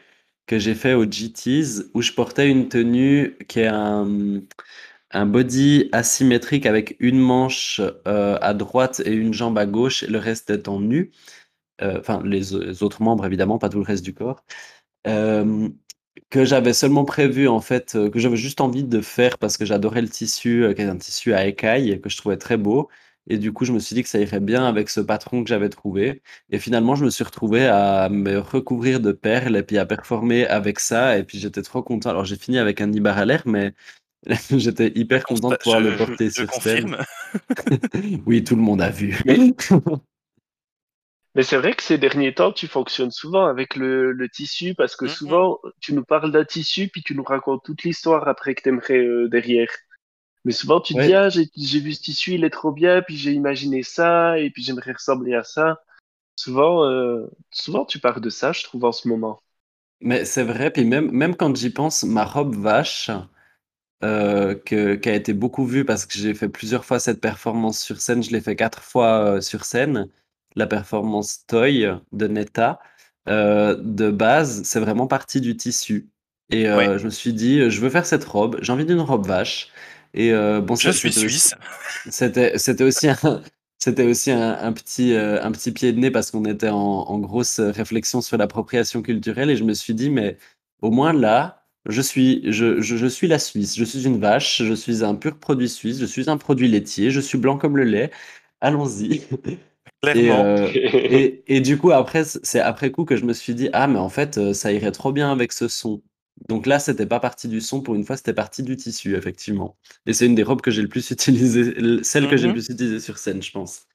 que j'ai fait au GTs où je portais une tenue qui est un, un body asymétrique avec une manche euh, à droite et une jambe à gauche et le reste étant nu. Euh, Enfin, les, autres membres évidemment, pas tout le reste du corps. Euh, que j'avais seulement prévu en fait, que j'avais juste envie de faire parce que j'adorais le tissu, qui est un tissu à écailles que je trouvais très beau. Et du coup, je me suis dit que ça irait bien avec ce patron que j'avais trouvé. Et finalement, je me suis retrouvé à me recouvrir de perles et puis à performer avec ça. Et puis j'étais trop content. Alors j'ai fini avec un nibar à l'air, mais j'étais hyper content de pouvoir je, le porter je sur scène. confirme. Oui, tout le monde a vu. Mais c'est vrai que ces derniers temps, tu fonctionnes souvent avec le, le tissu parce que Mhm. souvent, tu nous parles d'un tissu puis tu nous racontes toute l'histoire après que t'aimerais euh, derrière. Mais souvent, tu te Ouais. dis, ah, j'ai, vu ce tissu, il est trop bien, puis j'ai imaginé ça, et puis j'aimerais ressembler à ça. Souvent, euh, souvent, tu pars de ça, je trouve, en ce moment. Mais c'est vrai, puis même, même quand j'y pense, ma robe vache, euh, que, qui a été beaucoup vue parce que j'ai fait plusieurs fois cette performance sur scène, je l'ai fait quatre fois euh, sur scène, la performance Toy de Netta, de base, c'est vraiment parti du tissu. Et Ouais. je me suis dit, je veux faire cette robe. J'ai envie d'une robe vache. Et euh, bon, Je suis c'était aussi- suisse. C'était, aussi un, c'était aussi un, un petit, euh, un petit pied de nez parce qu'on était en, en grosse réflexion sur l'appropriation culturelle et je me suis dit, mais au moins là, je suis, je, je, je suis la Suisse, je suis une vache, je suis un pur produit suisse, je suis un produit laitier, je suis blanc comme le lait. Allons-y. Et, euh, et, et du coup, après, c'est après coup que je me suis dit, ah, mais en fait, ça irait trop bien avec ce son. Donc là, c'était pas partie du son, pour une fois, c'était partie du tissu, effectivement. Et c'est une des robes que j'ai le plus utilisée, celle que j'ai le Mhm. plus utilisée sur scène, je pense.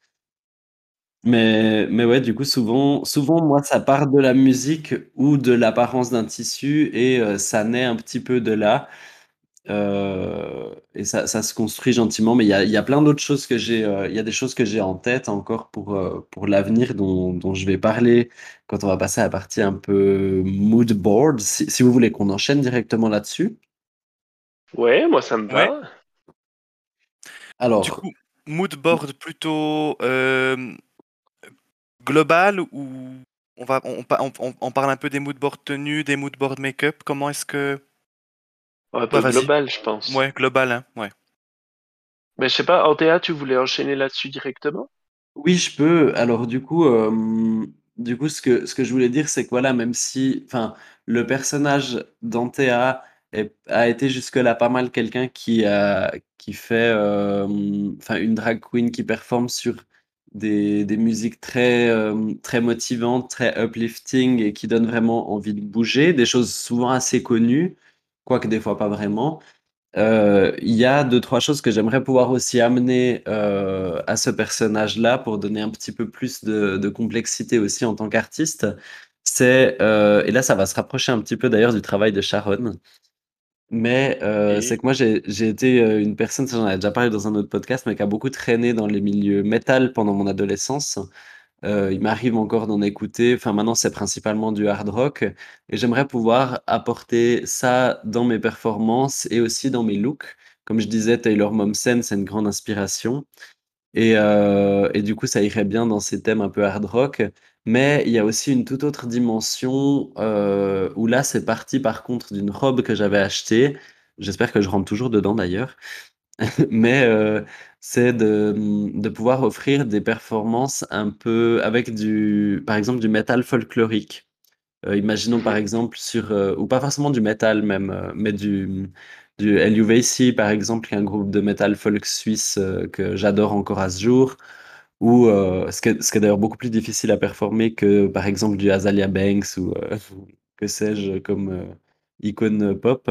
Mais, mais ouais, du coup, souvent, souvent, moi, ça part de la musique ou de l'apparence d'un tissu et euh, ça naît un petit peu de là. Euh, et ça, ça se construit gentiment, mais il y a, il y a plein d'autres choses que j'ai, euh, il y a des choses que j'ai en tête encore pour, euh, pour l'avenir dont, dont je vais parler quand on va passer à la partie un peu mood board. Si, si vous voulez qu'on enchaîne directement là-dessus. Ouais, moi ça me va. Alors, Du coup, mood board plutôt euh, global ou on va on, pa- on- on- on parle un peu des mood board tenues, des mood board make-up. Comment est-ce que Ouais, vas-y. global, je pense. ouais global hein ouais. Mais je sais pas, Antea, tu voulais enchaîner là-dessus directement? Oui, je peux. Alors, du coup, euh, du coup, ce que, ce que je voulais dire, c'est que voilà, même si, enfin, le personnage d'Antea a été jusque-là pas mal quelqu'un qui a, qui fait, euh, enfin, une drag queen qui performe sur des, des musiques très, euh, très motivantes, très uplifting et qui donnent vraiment envie de bouger, des choses souvent assez connues, quoique des fois pas vraiment. Euh, il y a deux, trois choses que j'aimerais pouvoir aussi amener euh, à ce personnage-là pour donner un petit peu plus de, de complexité aussi en tant qu'artiste. C'est, euh, et là, ça va se rapprocher un petit peu d'ailleurs du travail de Sharon. Mais Et- c'est que moi, j'ai été une personne, ça j'en ai déjà parlé dans un autre podcast, mais qui a beaucoup traîné dans les milieux métal pendant mon adolescence. Euh, il m'arrive encore d'en écouter. Enfin, maintenant, c'est principalement du hard rock. Et j'aimerais pouvoir apporter ça dans mes performances et aussi dans mes looks. Comme je disais, Taylor Momsen, c'est une grande inspiration. Et, euh, du coup, ça irait bien dans ces thèmes un peu hard rock. Mais il y a aussi une toute autre dimension euh, où là, c'est parti par contre d'une robe que j'avais achetée. J'espère que je rentre toujours dedans d'ailleurs. Mais c'est de, de pouvoir offrir des performances un peu avec du, par exemple, du métal folklorique. Euh, imaginons par Mhm. exemple sur, euh, ou pas forcément du métal même, euh, mais du, du LUVC par exemple, qui est un groupe de métal folk suisse que j'adore encore à ce jour, ou ce qui est, ce qui est d'ailleurs beaucoup plus difficile à performer que par exemple du Azalia Banks ou que sais-je comme icône pop.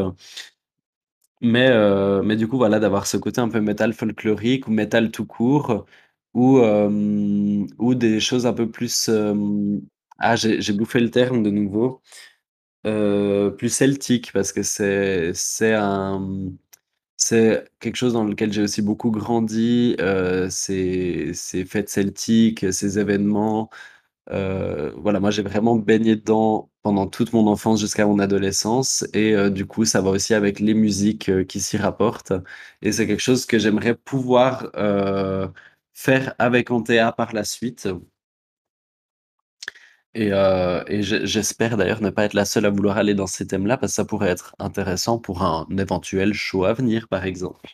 Mais, euh, mais du coup, voilà, d'avoir ce côté un peu métal folklorique ou métal tout court, ou, euh, ou des choses un peu plus... euh, ah, j'ai bouffé le terme de nouveau. Plus celtique, parce que c'est quelque chose dans lequel j'ai aussi beaucoup grandi, ces, fêtes celtiques, ces événements. Voilà, moi j'ai vraiment baigné dedans pendant toute mon enfance jusqu'à mon adolescence et euh, du coup ça va aussi avec les musiques euh, qui s'y rapportent et c'est quelque chose que j'aimerais pouvoir euh, faire avec Antea par la suite et, j'espère d'ailleurs ne pas être la seule à vouloir aller dans ces thèmes-là parce que ça pourrait être intéressant pour un éventuel show à venir par exemple.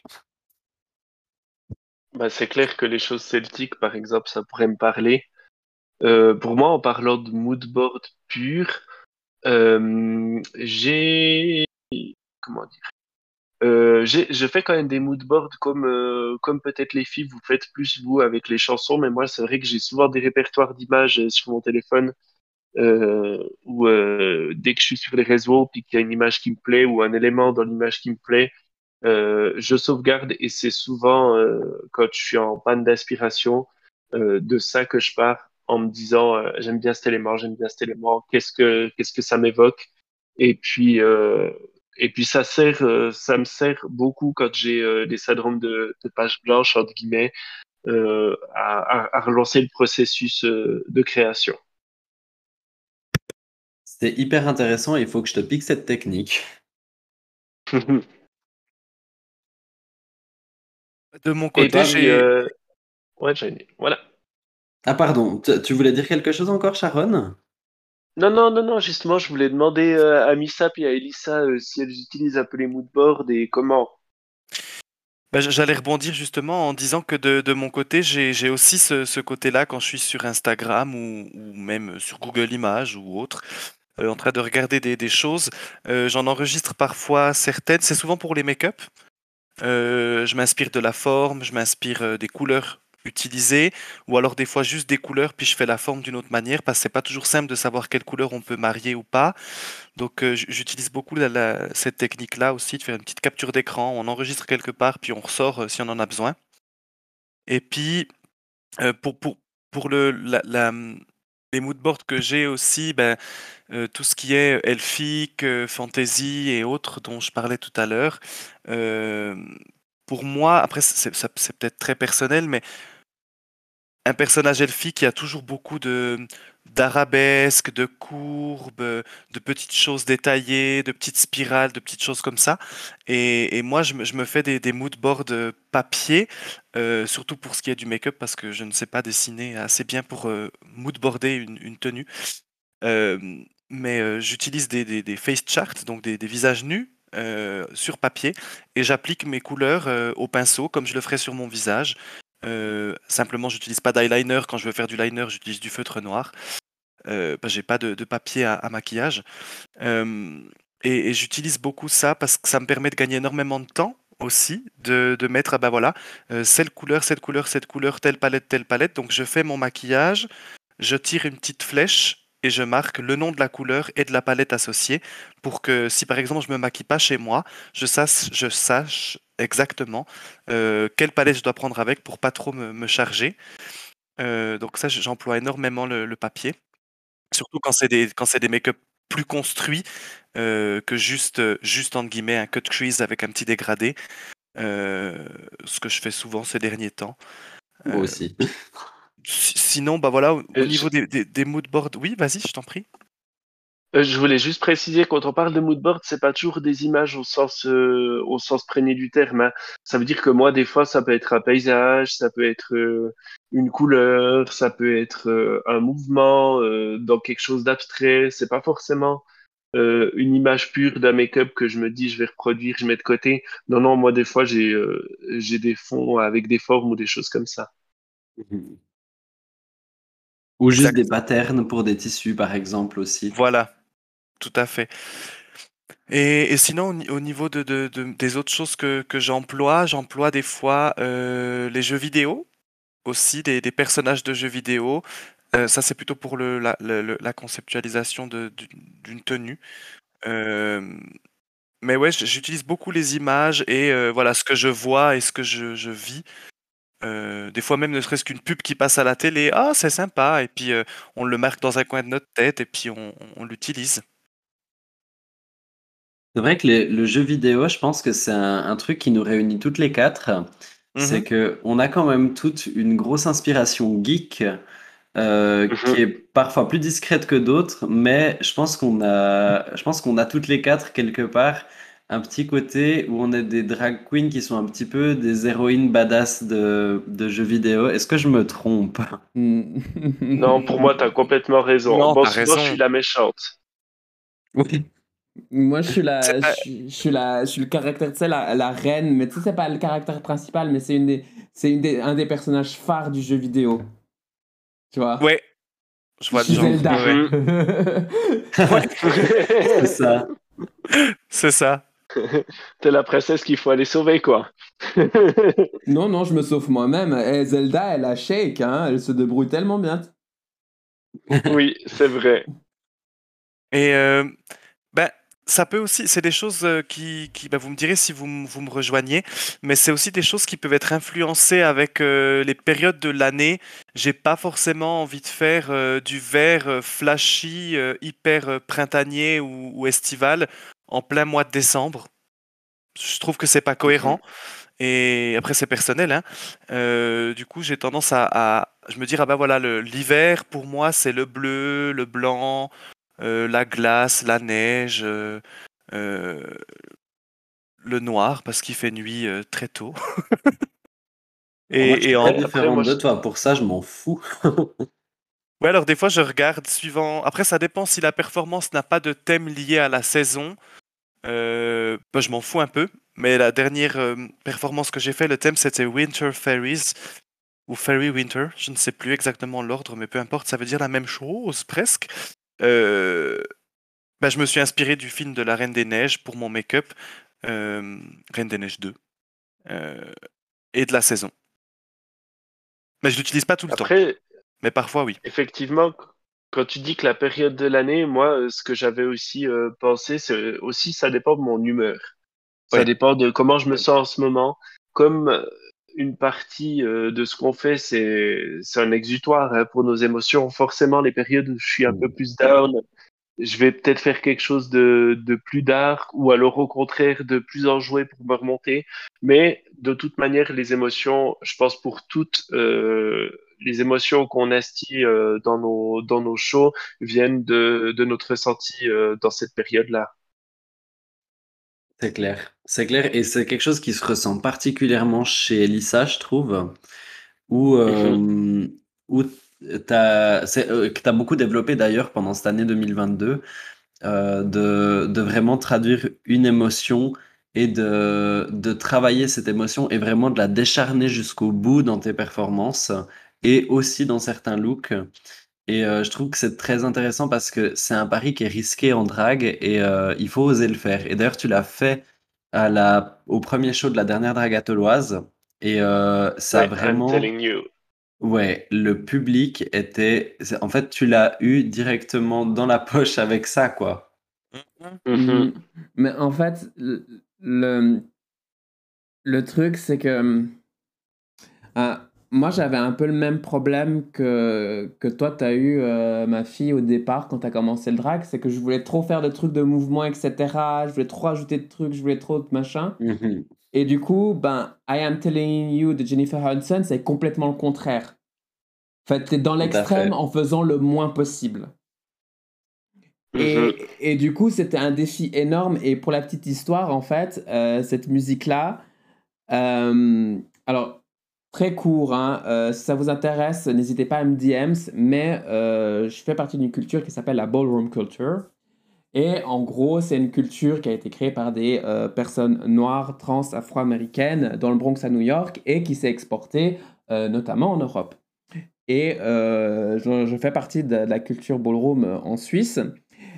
Bah, c'est clair que les choses celtiques, par exemple, ça pourrait me parler. Pour moi, en parlant de mood board pur, j'ai comment dire? Euh, je fais quand même des mood boards comme euh, comme peut-être les filles vous faites plus vous avec les chansons, mais moi c'est vrai que j'ai souvent des répertoires d'images euh, sur mon téléphone euh, où euh, dès que je suis sur les réseaux puis qu'il y a une image qui me plaît ou un élément dans l'image qui me plaît, euh, je sauvegarde et c'est souvent euh, quand je suis en panne d'inspiration euh, de ça que je pars en me disant euh, j'aime bien cet élément, j'aime bien cet élément, qu'est-ce que qu'est-ce que ça m'évoque? Et puis euh, et puis ça sert euh, ça me sert beaucoup quand j'ai euh, des syndromes de, de page blanche entre guillemets euh, à, à, à relancer le processus euh, de création. C'est hyper intéressant il faut que je te pique cette technique. De mon côté, parmi, j'ai euh, ouais, j'ai- voilà. Ah pardon, tu voulais dire quelque chose encore Sharon? Non, non, non, non, justement, je voulais demander euh, à Missap et à Elissa euh, si elles utilisent un peu les moodboards et comment. Bah, J'allais rebondir justement en disant que de, de mon côté, j'ai j'ai aussi ce, ce côté-là quand je suis sur Instagram ou, ou même sur Google Images ou autre, euh, en train de regarder des, des choses. Euh, J'en enregistre parfois certaines, c'est souvent pour les make-up. Euh, je m'inspire de la forme, je m'inspire des couleurs utilisées, ou alors des fois juste des couleurs, puis je fais la forme d'une autre manière, parce que c'est pas toujours simple de savoir quelle couleur on peut marier ou pas. Donc euh, j'utilise beaucoup cette technique-là aussi, de faire une petite capture d'écran, on enregistre quelque part, puis on ressort euh, si on en a besoin. Et puis euh, pour, pour, pour le, la, la- les moodboards que j'ai aussi, ben, tout ce qui est elfique, fantasy et autres dont je parlais tout à l'heure, pour moi, après c'est peut-être très personnel, mais un personnage elfique, y a toujours beaucoup de d'arabesques, de courbes, de petites choses détaillées, de petites spirales, de petites choses comme ça. Et, moi, je me, fais des, des mood boards euh, papier, euh, surtout pour ce qui est du make-up, parce que je ne sais pas dessiner assez bien pour euh, moodboarder une, tenue. Euh, mais j'utilise des, face charts, donc des, visages nus. sur papier et j'applique mes couleurs au pinceau comme je le ferais sur mon visage euh, simplement, j'utilise pas d'eyeliner. Quand je veux faire du liner, j'utilise du feutre noir. Euh, j'ai pas de, papier à, maquillage. Euh, et j'utilise beaucoup ça parce que ça me permet de gagner énormément de temps aussi, de, mettre, ah bah voilà, cette couleur, cette couleur, cette couleur, telle palette, telle palette. Donc je fais mon maquillage, je tire une petite flèche et je marque le nom de la couleur et de la palette associée pour que si par exemple je me maquille pas chez moi, je sache, je sache exactement euh, quelle palette je dois prendre avec pour pas trop me, me charger. Euh, donc ça, j'emploie énormément le, le papier, surtout quand c'est des, quand c'est des make-up plus construits euh, que juste, juste entre guillemets un cut crease avec un petit dégradé, ce que je fais souvent ces derniers temps. Moi aussi. Si- sinon, bah voilà, au, au Euh, niveau je- des, des, des mood boards, oui, vas-y, je t'en prie. Euh, je voulais juste préciser, quand on parle de moodboard, c'est pas toujours des images au sens, euh, au sens premier du terme. hein. Ça veut dire que moi, des fois, ça peut être un paysage, ça peut être euh, une couleur, ça peut être euh, un mouvement euh, dans quelque chose d'abstrait. C'est pas forcément euh, une image pure d'un make-up que je me dis je vais reproduire, je mets de côté. Non, non, moi, des fois, j'ai euh, j'ai des fonds avec des formes ou des choses comme ça. Mhm. Ou juste Exact. des patterns pour des tissus, par exemple, aussi. Voilà, tout à fait. Et, et sinon, au ni- au niveau de, de- de- des autres choses que, que j'emploie, j'emploie des fois euh, les jeux vidéo, aussi des, des personnages de jeux vidéo. Euh, ça, c'est plutôt pour le, la, le- le- la conceptualisation d'une tenue. Euh, mais ouais, j'utilise beaucoup les images et voilà ce que je vois et ce que je, je vis. Euh, des fois même, ne serait-ce qu'une pub qui passe à la télé, ah, c'est sympa, et puis euh, on le marque dans un coin de notre tête et puis on, on l'utilise. C'est vrai que le jeu vidéo, je pense que c'est un, un truc qui nous réunit toutes les quatre. C'est Mhm. que on a quand même toute une grosse inspiration geek euh, Mhm. qui est parfois plus discrète que d'autres, mais je pense qu'on a, je pense qu'on a toutes les quatre quelque part un petit côté où on est des drag queens qui sont un petit peu des héroïnes badass de, de jeux vidéo. Est-ce que je me trompe? Non, pour moi, t'as complètement raison. Non, bon, sinon, je suis la méchante. Oui. Moi, je suis la, je, suis- je suis la, je suis le caractère, tu sais, la, la reine, mais tu sais, c'est pas le caractère principal, mais c'est une des, c'est une des, un des personnages phares du jeu vidéo. Tu vois? Ouais, je vois Je. Zelda. Ouais, C'est ça. c'est ça. T'es la princesse qu'il faut aller sauver, quoi. non, non, je me sauve moi-même. Eh, Zelda, elle a shake, hein, elle se débrouille tellement bien. oui, c'est vrai. Et euh, ben, ça peut aussi, c'est des choses euh, qui, qui ben, vous me direz si vous, vous me rejoignez, mais c'est aussi des choses qui peuvent être influencées avec euh, les périodes de l'année. J'ai pas forcément envie de faire euh, du vert euh, flashy, euh, hyper euh, printanier ou, ou estival en plein mois de décembre. Je trouve que c'est pas cohérent. Et après, c'est personnel. Hein. Euh, du coup, j'ai tendance à, à- je me dire, ah bah voilà, le- l'hiver, pour moi, c'est le bleu, le blanc, euh, la glace, la neige, euh, euh, le noir, parce qu'il fait nuit euh, très tôt. Moi, je et, suis et en... après, moi, de toi. Pour ça, je m'en fous. Ouais, alors des fois je regarde suivant. Après, ça dépend si la performance n'a pas de thème lié à la saison. Euh, bah, je m'en fous un peu. Mais la dernière euh, performance que j'ai fait, le thème c'était Winter Fairies ou Fairy Winter. Je ne sais plus exactement l'ordre, mais peu importe, ça veut dire la même chose presque. Euh, bah, je me suis inspiré du film de la Reine des Neiges pour mon make-up, euh, Reine des Neiges 2, euh, et de la saison. Mais je l'utilise pas tout le temps. Mais parfois, oui. effectivement, qu- quand tu dis que la période de l'année, moi, euh, ce que j'avais aussi euh, pensé, c'est aussi ça dépend de mon humeur. Ça Ouais. dépend de comment je me sens en ce moment. Comme euh, une partie euh, de ce qu'on fait, c'est c'est un exutoire hein, pour nos émotions. Forcément, les périodes où je suis un peu plus down, je vais peut-être faire quelque chose de, de plus dark ou alors au contraire de plus enjoué pour me remonter. Mais de toute manière, les émotions, je pense pour toutes euh, les émotions qu'on instille euh, dans nos dans nos shows viennent de, de notre ressenti euh, dans cette période-là. C'est clair. C'est clair. Et c'est quelque chose qui se ressent particulièrement chez Elissa, je trouve, où, euh, où euh, que tu as beaucoup développé d'ailleurs pendant cette année 2022, euh, de, de vraiment traduire une émotion et de, de travailler cette émotion et vraiment de la décharner jusqu'au bout dans tes performances et aussi dans certains looks. Et euh, je trouve que c'est très intéressant parce que c'est un pari qui est risqué en drague et il faut oser le faire. Et d'ailleurs, tu l'as fait à la, au premier show de la dernière drague atoloise et euh, ça a Ouais, I'm vraiment... telling you. Ouais, le public était... c'est- En fait, tu l'as eu directement dans la poche avec ça, quoi. Mhm. Mm. Mais en fait, le, le, le truc, c'est que euh, moi, j'avais un peu le même problème que, que toi, tu as eu, euh, ma fille, au départ, quand tu as commencé le drag. C'est que je voulais trop faire de trucs de mouvement, etc. Je voulais trop ajouter de trucs, je voulais trop de machin. Mhm. Et du coup, ben, I Am Telling You de Jennifer Hudson, c'est complètement le contraire. En fait, t'es dans l'extrême en faisant le moins possible. Et, et du coup, c'était un défi énorme. Et pour la petite histoire, en fait, euh, cette musique-là, euh, alors, très court, hein, euh, si ça vous intéresse, n'hésitez pas à me DMs, mais je fais partie d'une culture qui s'appelle la ballroom culture. Et en gros, c'est une culture qui a été créée par des euh, personnes noires, trans, afro-américaines dans le Bronx à New York et qui s'est exportée euh, notamment en Europe. Et euh, je, fais partie de la culture ballroom en Suisse.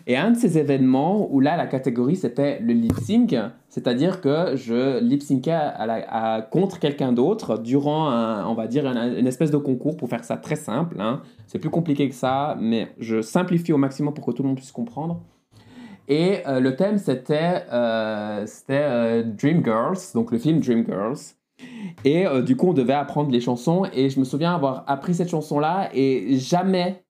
Et un de ces événements où là, la catégorie, c'était le lip sync, c'est-à-dire que je lip syncais à contre quelqu'un d'autre durant, un, on va dire, un- une espèce de concours pour faire ça très simple. hein. C'est plus compliqué que ça, mais je simplifie au maximum pour que tout le monde puisse comprendre. Et euh, le thème, c'était euh, c'était, euh, Dreamgirls, donc le film Dreamgirls. Et euh, du coup, on devait apprendre les chansons. Et je me souviens avoir appris cette chanson-là. Et jamais,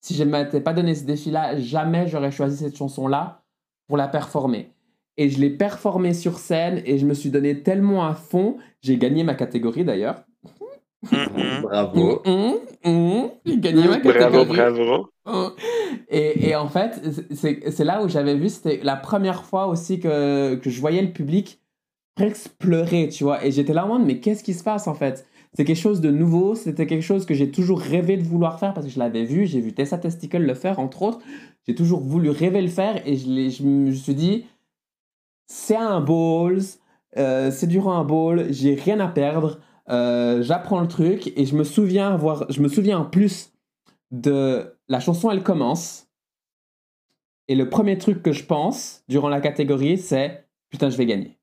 si je ne m'étais pas donné ce défi-là, jamais j'aurais choisi cette chanson-là pour la performer. Et je l'ai performée sur scène et je me suis donné tellement à fond. J'ai gagné ma catégorie d'ailleurs. Mhm. Bravo. Hum, hum. J'ai gagné ma Bravo, catégorie. bravo. Oh. Et, et en fait, c'est là où j'avais vu, c'était la première fois aussi que, que je voyais le public presque pleurer, tu vois. Et j'étais là en mode, mais qu'est-ce qui se passe en fait? C'est quelque chose de nouveau, c'était quelque chose que j'ai toujours rêvé de vouloir faire parce que je l'avais vu, j'ai vu Tessa Testicle le faire entre autres. J'ai toujours voulu rêver le faire et je, je me suis dit, c'est un balls, euh, c'est durant un ball, j'ai rien à perdre, euh, j'apprends le truc et je me souviens avoir, je me souviens en plus de la chanson elle commence. Et le premier truc que je pense durant la catégorie c'est putain je vais gagner.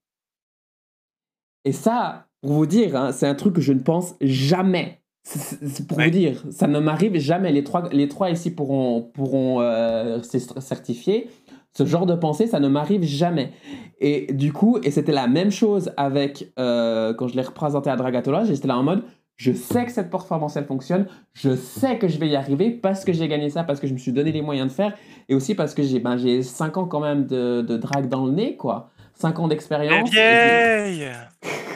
Et ça pour vous dire hein, c'est un truc que je ne pense jamais. C'est pour Ouais. vous dire ça ne m'arrive jamais. Les trois, les trois ici pourront, pourront euh, certifier ce genre de pensée ça ne m'arrive jamais. Et du coup et c'était la même chose avec euh, quand je l'ai représenté à Dragatola j'étais là en mode je sais que cette performance elle fonctionne, je sais que je vais y arriver parce que j'ai gagné ça, parce que je me suis donné les moyens de faire et aussi parce que j'ai ben, j'ai 5 ans quand même de, de drag dans le nez quoi. 5 ans d'expérience. vieille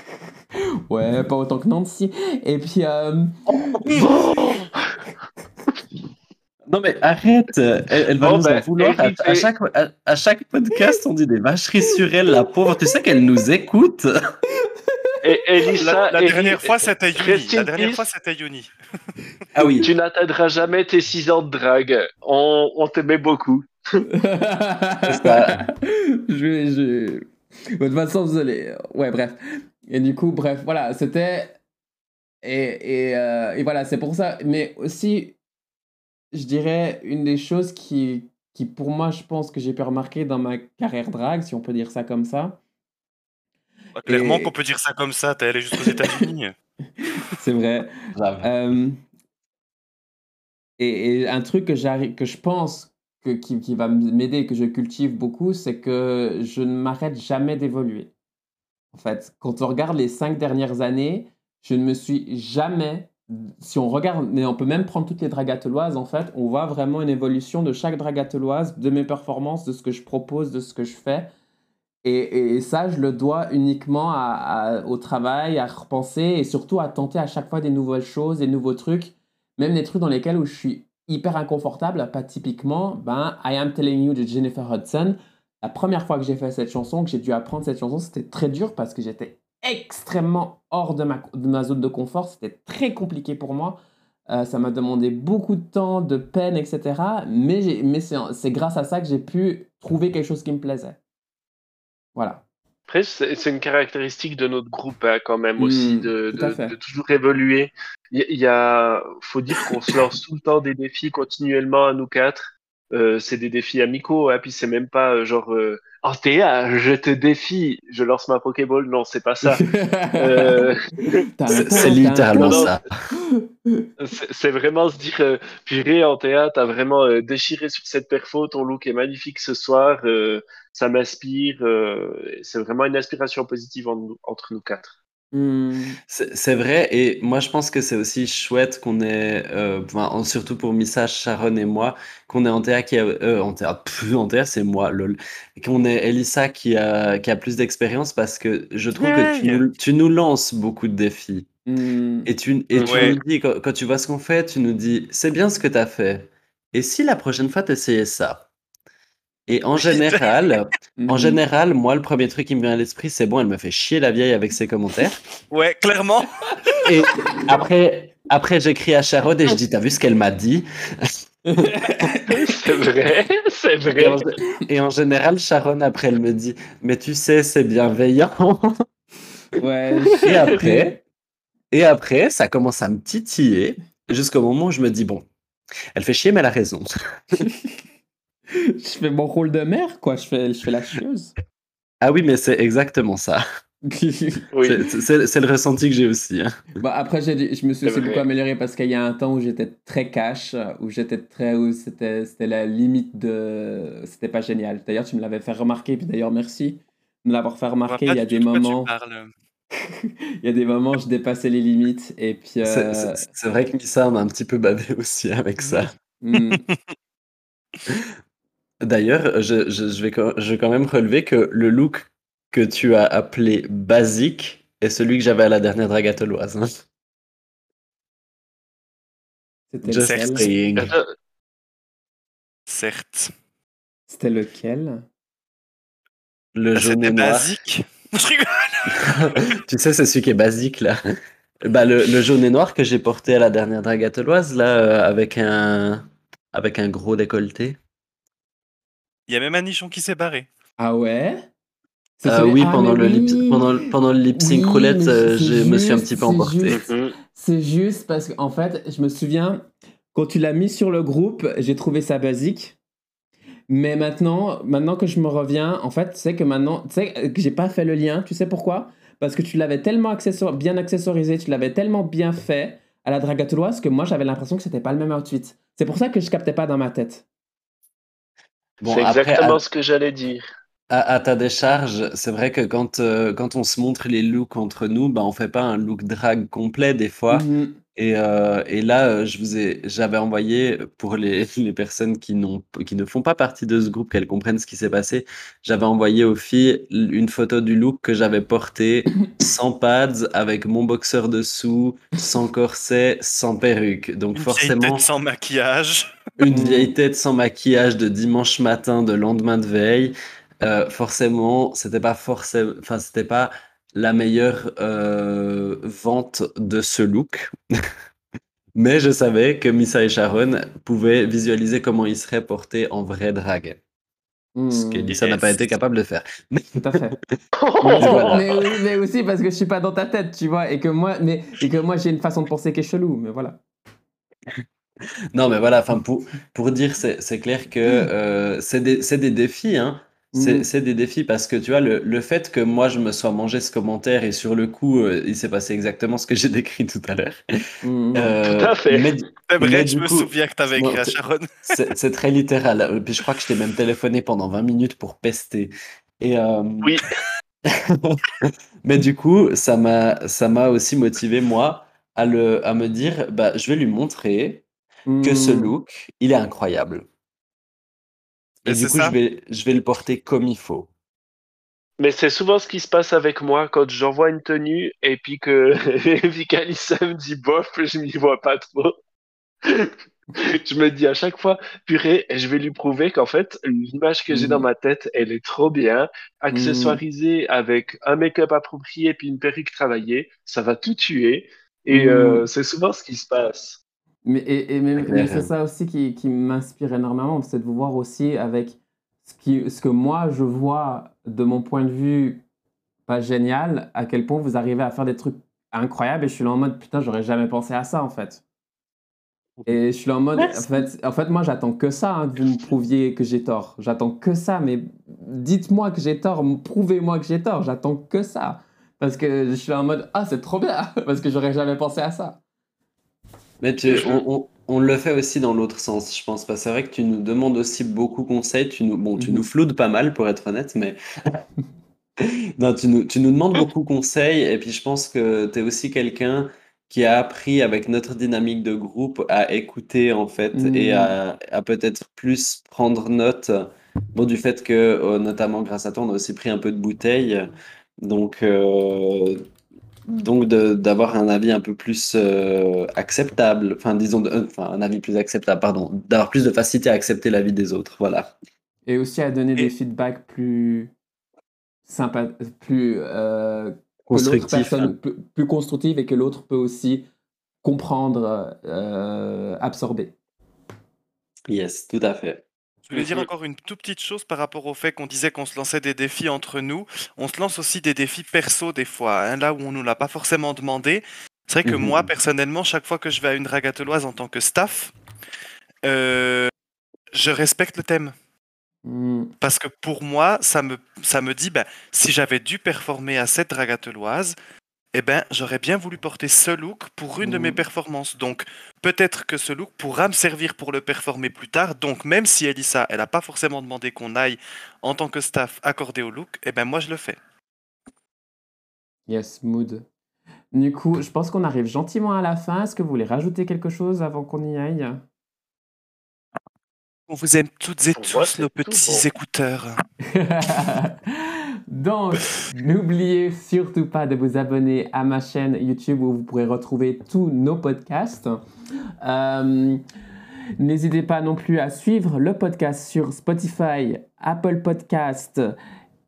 Ouais, pas autant que Nancy. Et puis, euh, Non mais arrête, elle, elle va Bon, nous ben, en vouloir. À, chaque, à, à chaque podcast, on dit des vacheries sur elle, la pauvre. Tu sais qu'elle nous écoute. Et Elissa, La, la Eli- dernière fois, c'était Yuni. La dernière peace. fois, c'était Yuni. Ah oui. tu n'atteindras jamais tes 6 ans de drague. On, on t'aimait beaucoup. ça. je. Je... De toute façon, désolé. Ouais, bref. Et du coup, bref, voilà, c'était. Et, et, euh, et voilà, c'est pour ça. Mais aussi, je dirais, une des choses qui, qui, pour moi, je pense que j'ai pu remarquer dans ma carrière drague, si on peut dire ça comme ça, Clairement Et- qu'on peut dire ça comme ça, t'es allé jusqu'aux États-Unis. c'est vrai. Euh, et, et un truc que, j'arrive, que je pense que, qui, qui va m'aider, que je cultive beaucoup, c'est que je ne m'arrête jamais d'évoluer. En fait, quand on regarde les cinq dernières années, je ne me suis jamais. Si on regarde, mais on peut même prendre toutes les dragateloises, en fait, on voit vraiment une évolution de chaque dragateloise, de mes performances, de ce que je propose, de ce que je fais. Et, et ça, je le dois uniquement au travail, à repenser et surtout à tenter à chaque fois des nouvelles choses, des nouveaux trucs, même des trucs dans lesquels où je suis hyper inconfortable. Pas typiquement, ben, I Am Telling You de Jennifer Hudson. La première fois que j'ai fait cette chanson, que j'ai dû apprendre cette chanson, c'était très dur parce que j'étais extrêmement hors de ma, zone de confort. C'était très compliqué pour moi. Euh, ça m'a demandé beaucoup de temps, de peine, etc. Mais, mais c'est grâce à ça que j'ai pu trouver quelque chose qui me plaisait. Voilà. Après, c'est une caractéristique de notre groupe hein, quand même Mm, aussi de, toujours évoluer. Il y, il y a, faut dire qu'on se lance tout le temps des défis continuellement à nous quatre. Euh, c'est des défis amicaux, hein, puis c'est même pas euh, genre euh, oh Théa, je te défie, je lance ma Pokéball. Non, c'est pas ça. Euh, C'est littéralement ça. c'est vraiment se dire, euh, purée, Antea, t'as vraiment euh, déchiré sur cette perfo, ton look est magnifique ce soir, euh, ça m'inspire, euh, c'est vraiment une inspiration positive en entre nous quatre. Hmm. C'est vrai, et moi je pense que c'est aussi chouette qu'on ait, euh, surtout pour Missa, Sharon et moi, qu'on ait Antea qui a, euh, Antea, c'est moi, lol, qu'on ait Elissa qui a, qui a plus d'expérience parce que je trouve que tu nous, tu nous lances beaucoup de défis. Hmm. Et tu, et tu Ouais. nous dis, quand, quand tu vois ce qu'on fait, tu nous dis, c'est bien ce que tu as fait. Et si la prochaine fois tu essayais ça? Et en général, en Mhm. général, moi, le premier truc qui me vient à l'esprit, c'est bon, elle me fait chier la vieille avec ses commentaires. Ouais, clairement. Et après, après j'écris à Sharon et je dis, t'as vu ce qu'elle m'a dit? C'est vrai, c'est Et vrai. en, et en général, Sharon, après, elle me dit, mais tu sais, c'est bienveillant. Ouais. Et après, et après, ça commence à me titiller jusqu'au moment où je me dis, bon, elle fait chier, mais elle a raison. je fais mon rôle de mère, quoi. Je fais, je fais la chieuse. Ah oui, mais c'est exactement ça. Oui. C'est- le ressenti que j'ai aussi. hein. Bon, après, j'ai dit- je me suis aussi beaucoup amélioré parce qu'il y a un temps où j'étais très cash, où j'étais très. où c'était c'était la limite de. C'était pas génial. D'ailleurs, tu me l'avais fait remarquer, puis d'ailleurs, merci de me l'avoir fait vois remarquer. Il y a des moments. Il y a des moments où je dépassais les limites. Et puis. C'est- euh, C'est vrai que Missa en a un petit peu bavé aussi avec ça. hmm. D'ailleurs, je, je- je vais, quand- je vais quand même relever que le look que tu as appelé basique est celui que j'avais à la dernière dragatoloise. hein. C'était saying. Attends, Certes. C'était lequel? Le Bah, jaune et C'était noir. basique. Je rigole. tu sais, c'est celui qui est basique là. Bah, le, le jaune et noir que j'ai porté à la dernière dragatoloise, là, euh, avec un, avec un gros décolleté. Il y a même un nichon qui s'est barré. Ah ouais? C'est Euh, celui- oui, Ah, pendant, le lip, oui. pendant, le- pendant le lip sync Oui, roulette, euh, c'est je me suis un petit peu c'est emporté. mhm. C'est juste parce qu'en fait, je me souviens, quand tu l'as mis sur le groupe, j'ai trouvé ça basique. Mais maintenant, maintenant que je me reviens, en fait, tu sais que maintenant, tu sais que j'ai pas fait le lien, tu sais pourquoi? Parce que tu l'avais tellement accessor- bien accessorisé, tu l'avais tellement bien fait à la dragatoloise que moi j'avais l'impression que c'était pas le même outfit. C'est pour ça que je captais pas dans ma tête. Bon, c'est après, exactement à- ce que j'allais dire. À, à ta décharge, c'est vrai que quand, euh, quand on se montre les looks entre nous, bah, on fait pas un look drag complet des fois. Mhm. Et, euh, et là, euh, je vous ai, j'avais envoyé pour les, les personnes qui, n'ont, qui ne font pas partie de ce groupe, qu'elles comprennent ce qui s'est passé, j'avais envoyé aux filles une photo du look que j'avais porté sans pads, avec mon boxeur dessous, sans corset, sans perruque. Donc Une vieille forcément, tête sans maquillage. une vieille tête sans maquillage de dimanche matin, de lendemain de veille. Euh, forcément, c'était pas forcément, enfin, c'était pas la meilleure euh, vente de ce look. Mais je savais que Missa et Sharon pouvaient visualiser comment il serait porté en vrai drag. Ce que Lisa n'a pas été capable de faire. Tout à fait. Voilà. mais, oui, mais aussi parce que je suis pas dans ta tête, tu vois, et que moi, mais, et que moi j'ai une façon de penser qui est chelou, mais voilà. Non, mais voilà, enfin, pour, pour dire, c'est c'est clair que euh, c'est des, c'est des défis, hein. C'est Mm. c'est des défis parce que tu vois, le, le fait que moi je me sois mangé ce commentaire et sur le coup, euh, il s'est passé exactement ce que j'ai décrit tout à l'heure. Hmm. Euh, Tout à fait. mais- vrai, je me coup, souviens que t'avais écrit à c'est- Sharon. C'est très littéral. Euh, Puis je crois que je t'ai même téléphoné pendant 20 minutes pour pester. Et, euh, Oui. Mais du coup, ça m'a ça m'a aussi motivé, moi, à, le, à me dire, bah, je vais lui montrer que ce Hmm. look, il est incroyable. Et du coup, ça. je vais, je vais le porter comme il faut. Mais c'est souvent ce qui se passe avec moi quand j'envoie une tenue et puis que puis qu'Alissa me dit bof, je m'y vois pas trop. Je me dis à chaque fois, purée, je vais lui prouver qu'en fait, l'image que j'ai dans Mhm. ma tête, elle est trop bien, accessoirisée avec un make-up approprié puis une perruque travaillée, ça va tout tuer. Et euh, c'est souvent ce qui se passe. Mais, et, et mais, Claire. mais c'est ça aussi qui, qui m'inspire énormément, c'est de vous voir aussi avec ce, qui, ce que moi je vois de mon point de vue pas génial, à quel point vous arrivez à faire des trucs incroyables et je suis là en mode putain, j'aurais jamais pensé à ça en fait. Et je suis là en mode, en fait, en fait, moi j'attends que ça, hein, que vous me prouviez que j'ai tort. J'attends que ça, mais dites-moi que j'ai tort, prouvez-moi que j'ai tort, j'attends que ça. Parce que je suis là en mode, ah c'est trop bien, parce que j'aurais jamais pensé à ça. Mais tu- on, on- on le fait aussi dans l'autre sens, je pense. Que c'est vrai que tu nous demandes aussi beaucoup de conseils. Tu nous, bon, tu Mhm. nous floudes pas mal, pour être honnête, mais. non, tu nous, tu nous demandes beaucoup de conseils. Et puis, je pense que tu es aussi quelqu'un qui a appris avec notre dynamique de groupe à écouter, en fait, et Mhm. à, à peut-être plus prendre note. Bon, du fait que, euh, notamment grâce à toi, on a aussi pris un peu de bouteille. Donc, euh, donc de- d'avoir un avis un peu plus euh, acceptable, enfin disons, de- euh, enfin un avis plus acceptable, pardon, d'avoir plus de facilité à accepter l'avis des autres, voilà. Et aussi à donner Et- des feedbacks plus sympa, plus euh, que l'autre Constructif. personne plus, plus constructive et que l'autre peut aussi comprendre, euh, absorber. Yes, tout à fait. Je voulais dire Mhm. encore une toute petite chose par rapport au fait qu'on disait qu'on se lançait des défis entre nous. On se lance aussi des défis perso des fois, hein, là où on nous l'a pas forcément demandé. C'est vrai que Mhm. moi, personnellement, chaque fois que je vais à une ragateloise en tant que staff, euh, je respecte le thème. Hmm. Parce que pour moi, ça me, ça me dit, ben, si j'avais dû performer à cette ragateloise, eh ben, j'aurais bien voulu porter ce look pour une de mes performances. Donc, peut-être que ce look pourra me servir pour le performer plus tard. Donc, même si Elissa, elle n'a pas forcément demandé qu'on aille en tant que staff accordé au look, eh ben, moi, je le fais. Yes, mood. Du coup, je pense qu'on arrive gentiment à la fin. Est-ce que vous voulez rajouter quelque chose avant qu'on y aille? On vous aime toutes et tous, nos tout petits bon. écouteurs. Donc, n'oubliez surtout pas de vous abonner à ma chaîne YouTube où vous pourrez retrouver tous nos podcasts. Euh, N'hésitez pas non plus à suivre le podcast sur Spotify, Apple Podcast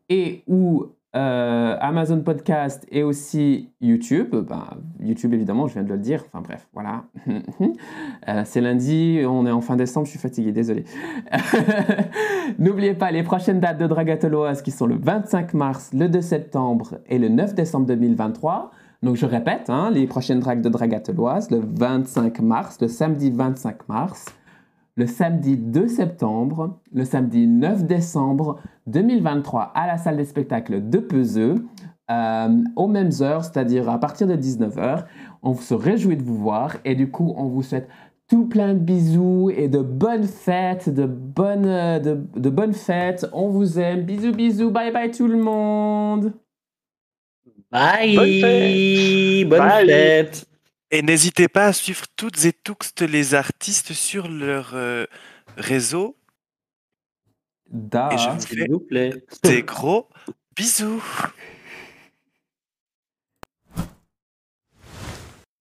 et ou euh, Amazon Podcast et aussi YouTube. Ben, YouTube évidemment, je viens de le dire. Enfin bref, voilà. Euh, C'est lundi, on est en fin décembre, je suis fatigué, désolé. N'oubliez pas les prochaines dates de Dragatoloas qui sont le 25 mars, le 2 septembre et le 9 décembre 2023. Donc je répète, hein, les prochaines dragues de Dragatoloise, le 25 mars, le samedi 25 mars, le samedi 2 septembre, le samedi 9 décembre 2023 à la salle des spectacles de Peseux, euh, aux mêmes heures, c'est-à-dire à partir de 19h. On se réjouit de vous voir et du coup, on vous souhaite tout plein de bisous et de bonnes fêtes, de bonnes, de, de bonnes fêtes. On vous aime. Bisous, bisous. Bye bye tout le monde. Bye! Bonne fête! Bonne Bye! fête! Et n'hésitez pas à suivre toutes et tous les artistes sur leur euh, réseau. Da, Et je vous s'il vous plaît. Des gros bisous.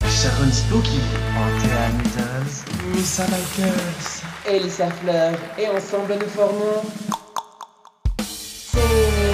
Sharon Spooky, Andrea Needles, Missa Michaels, Elisa Fleur, et ensemble nous formons. C'est.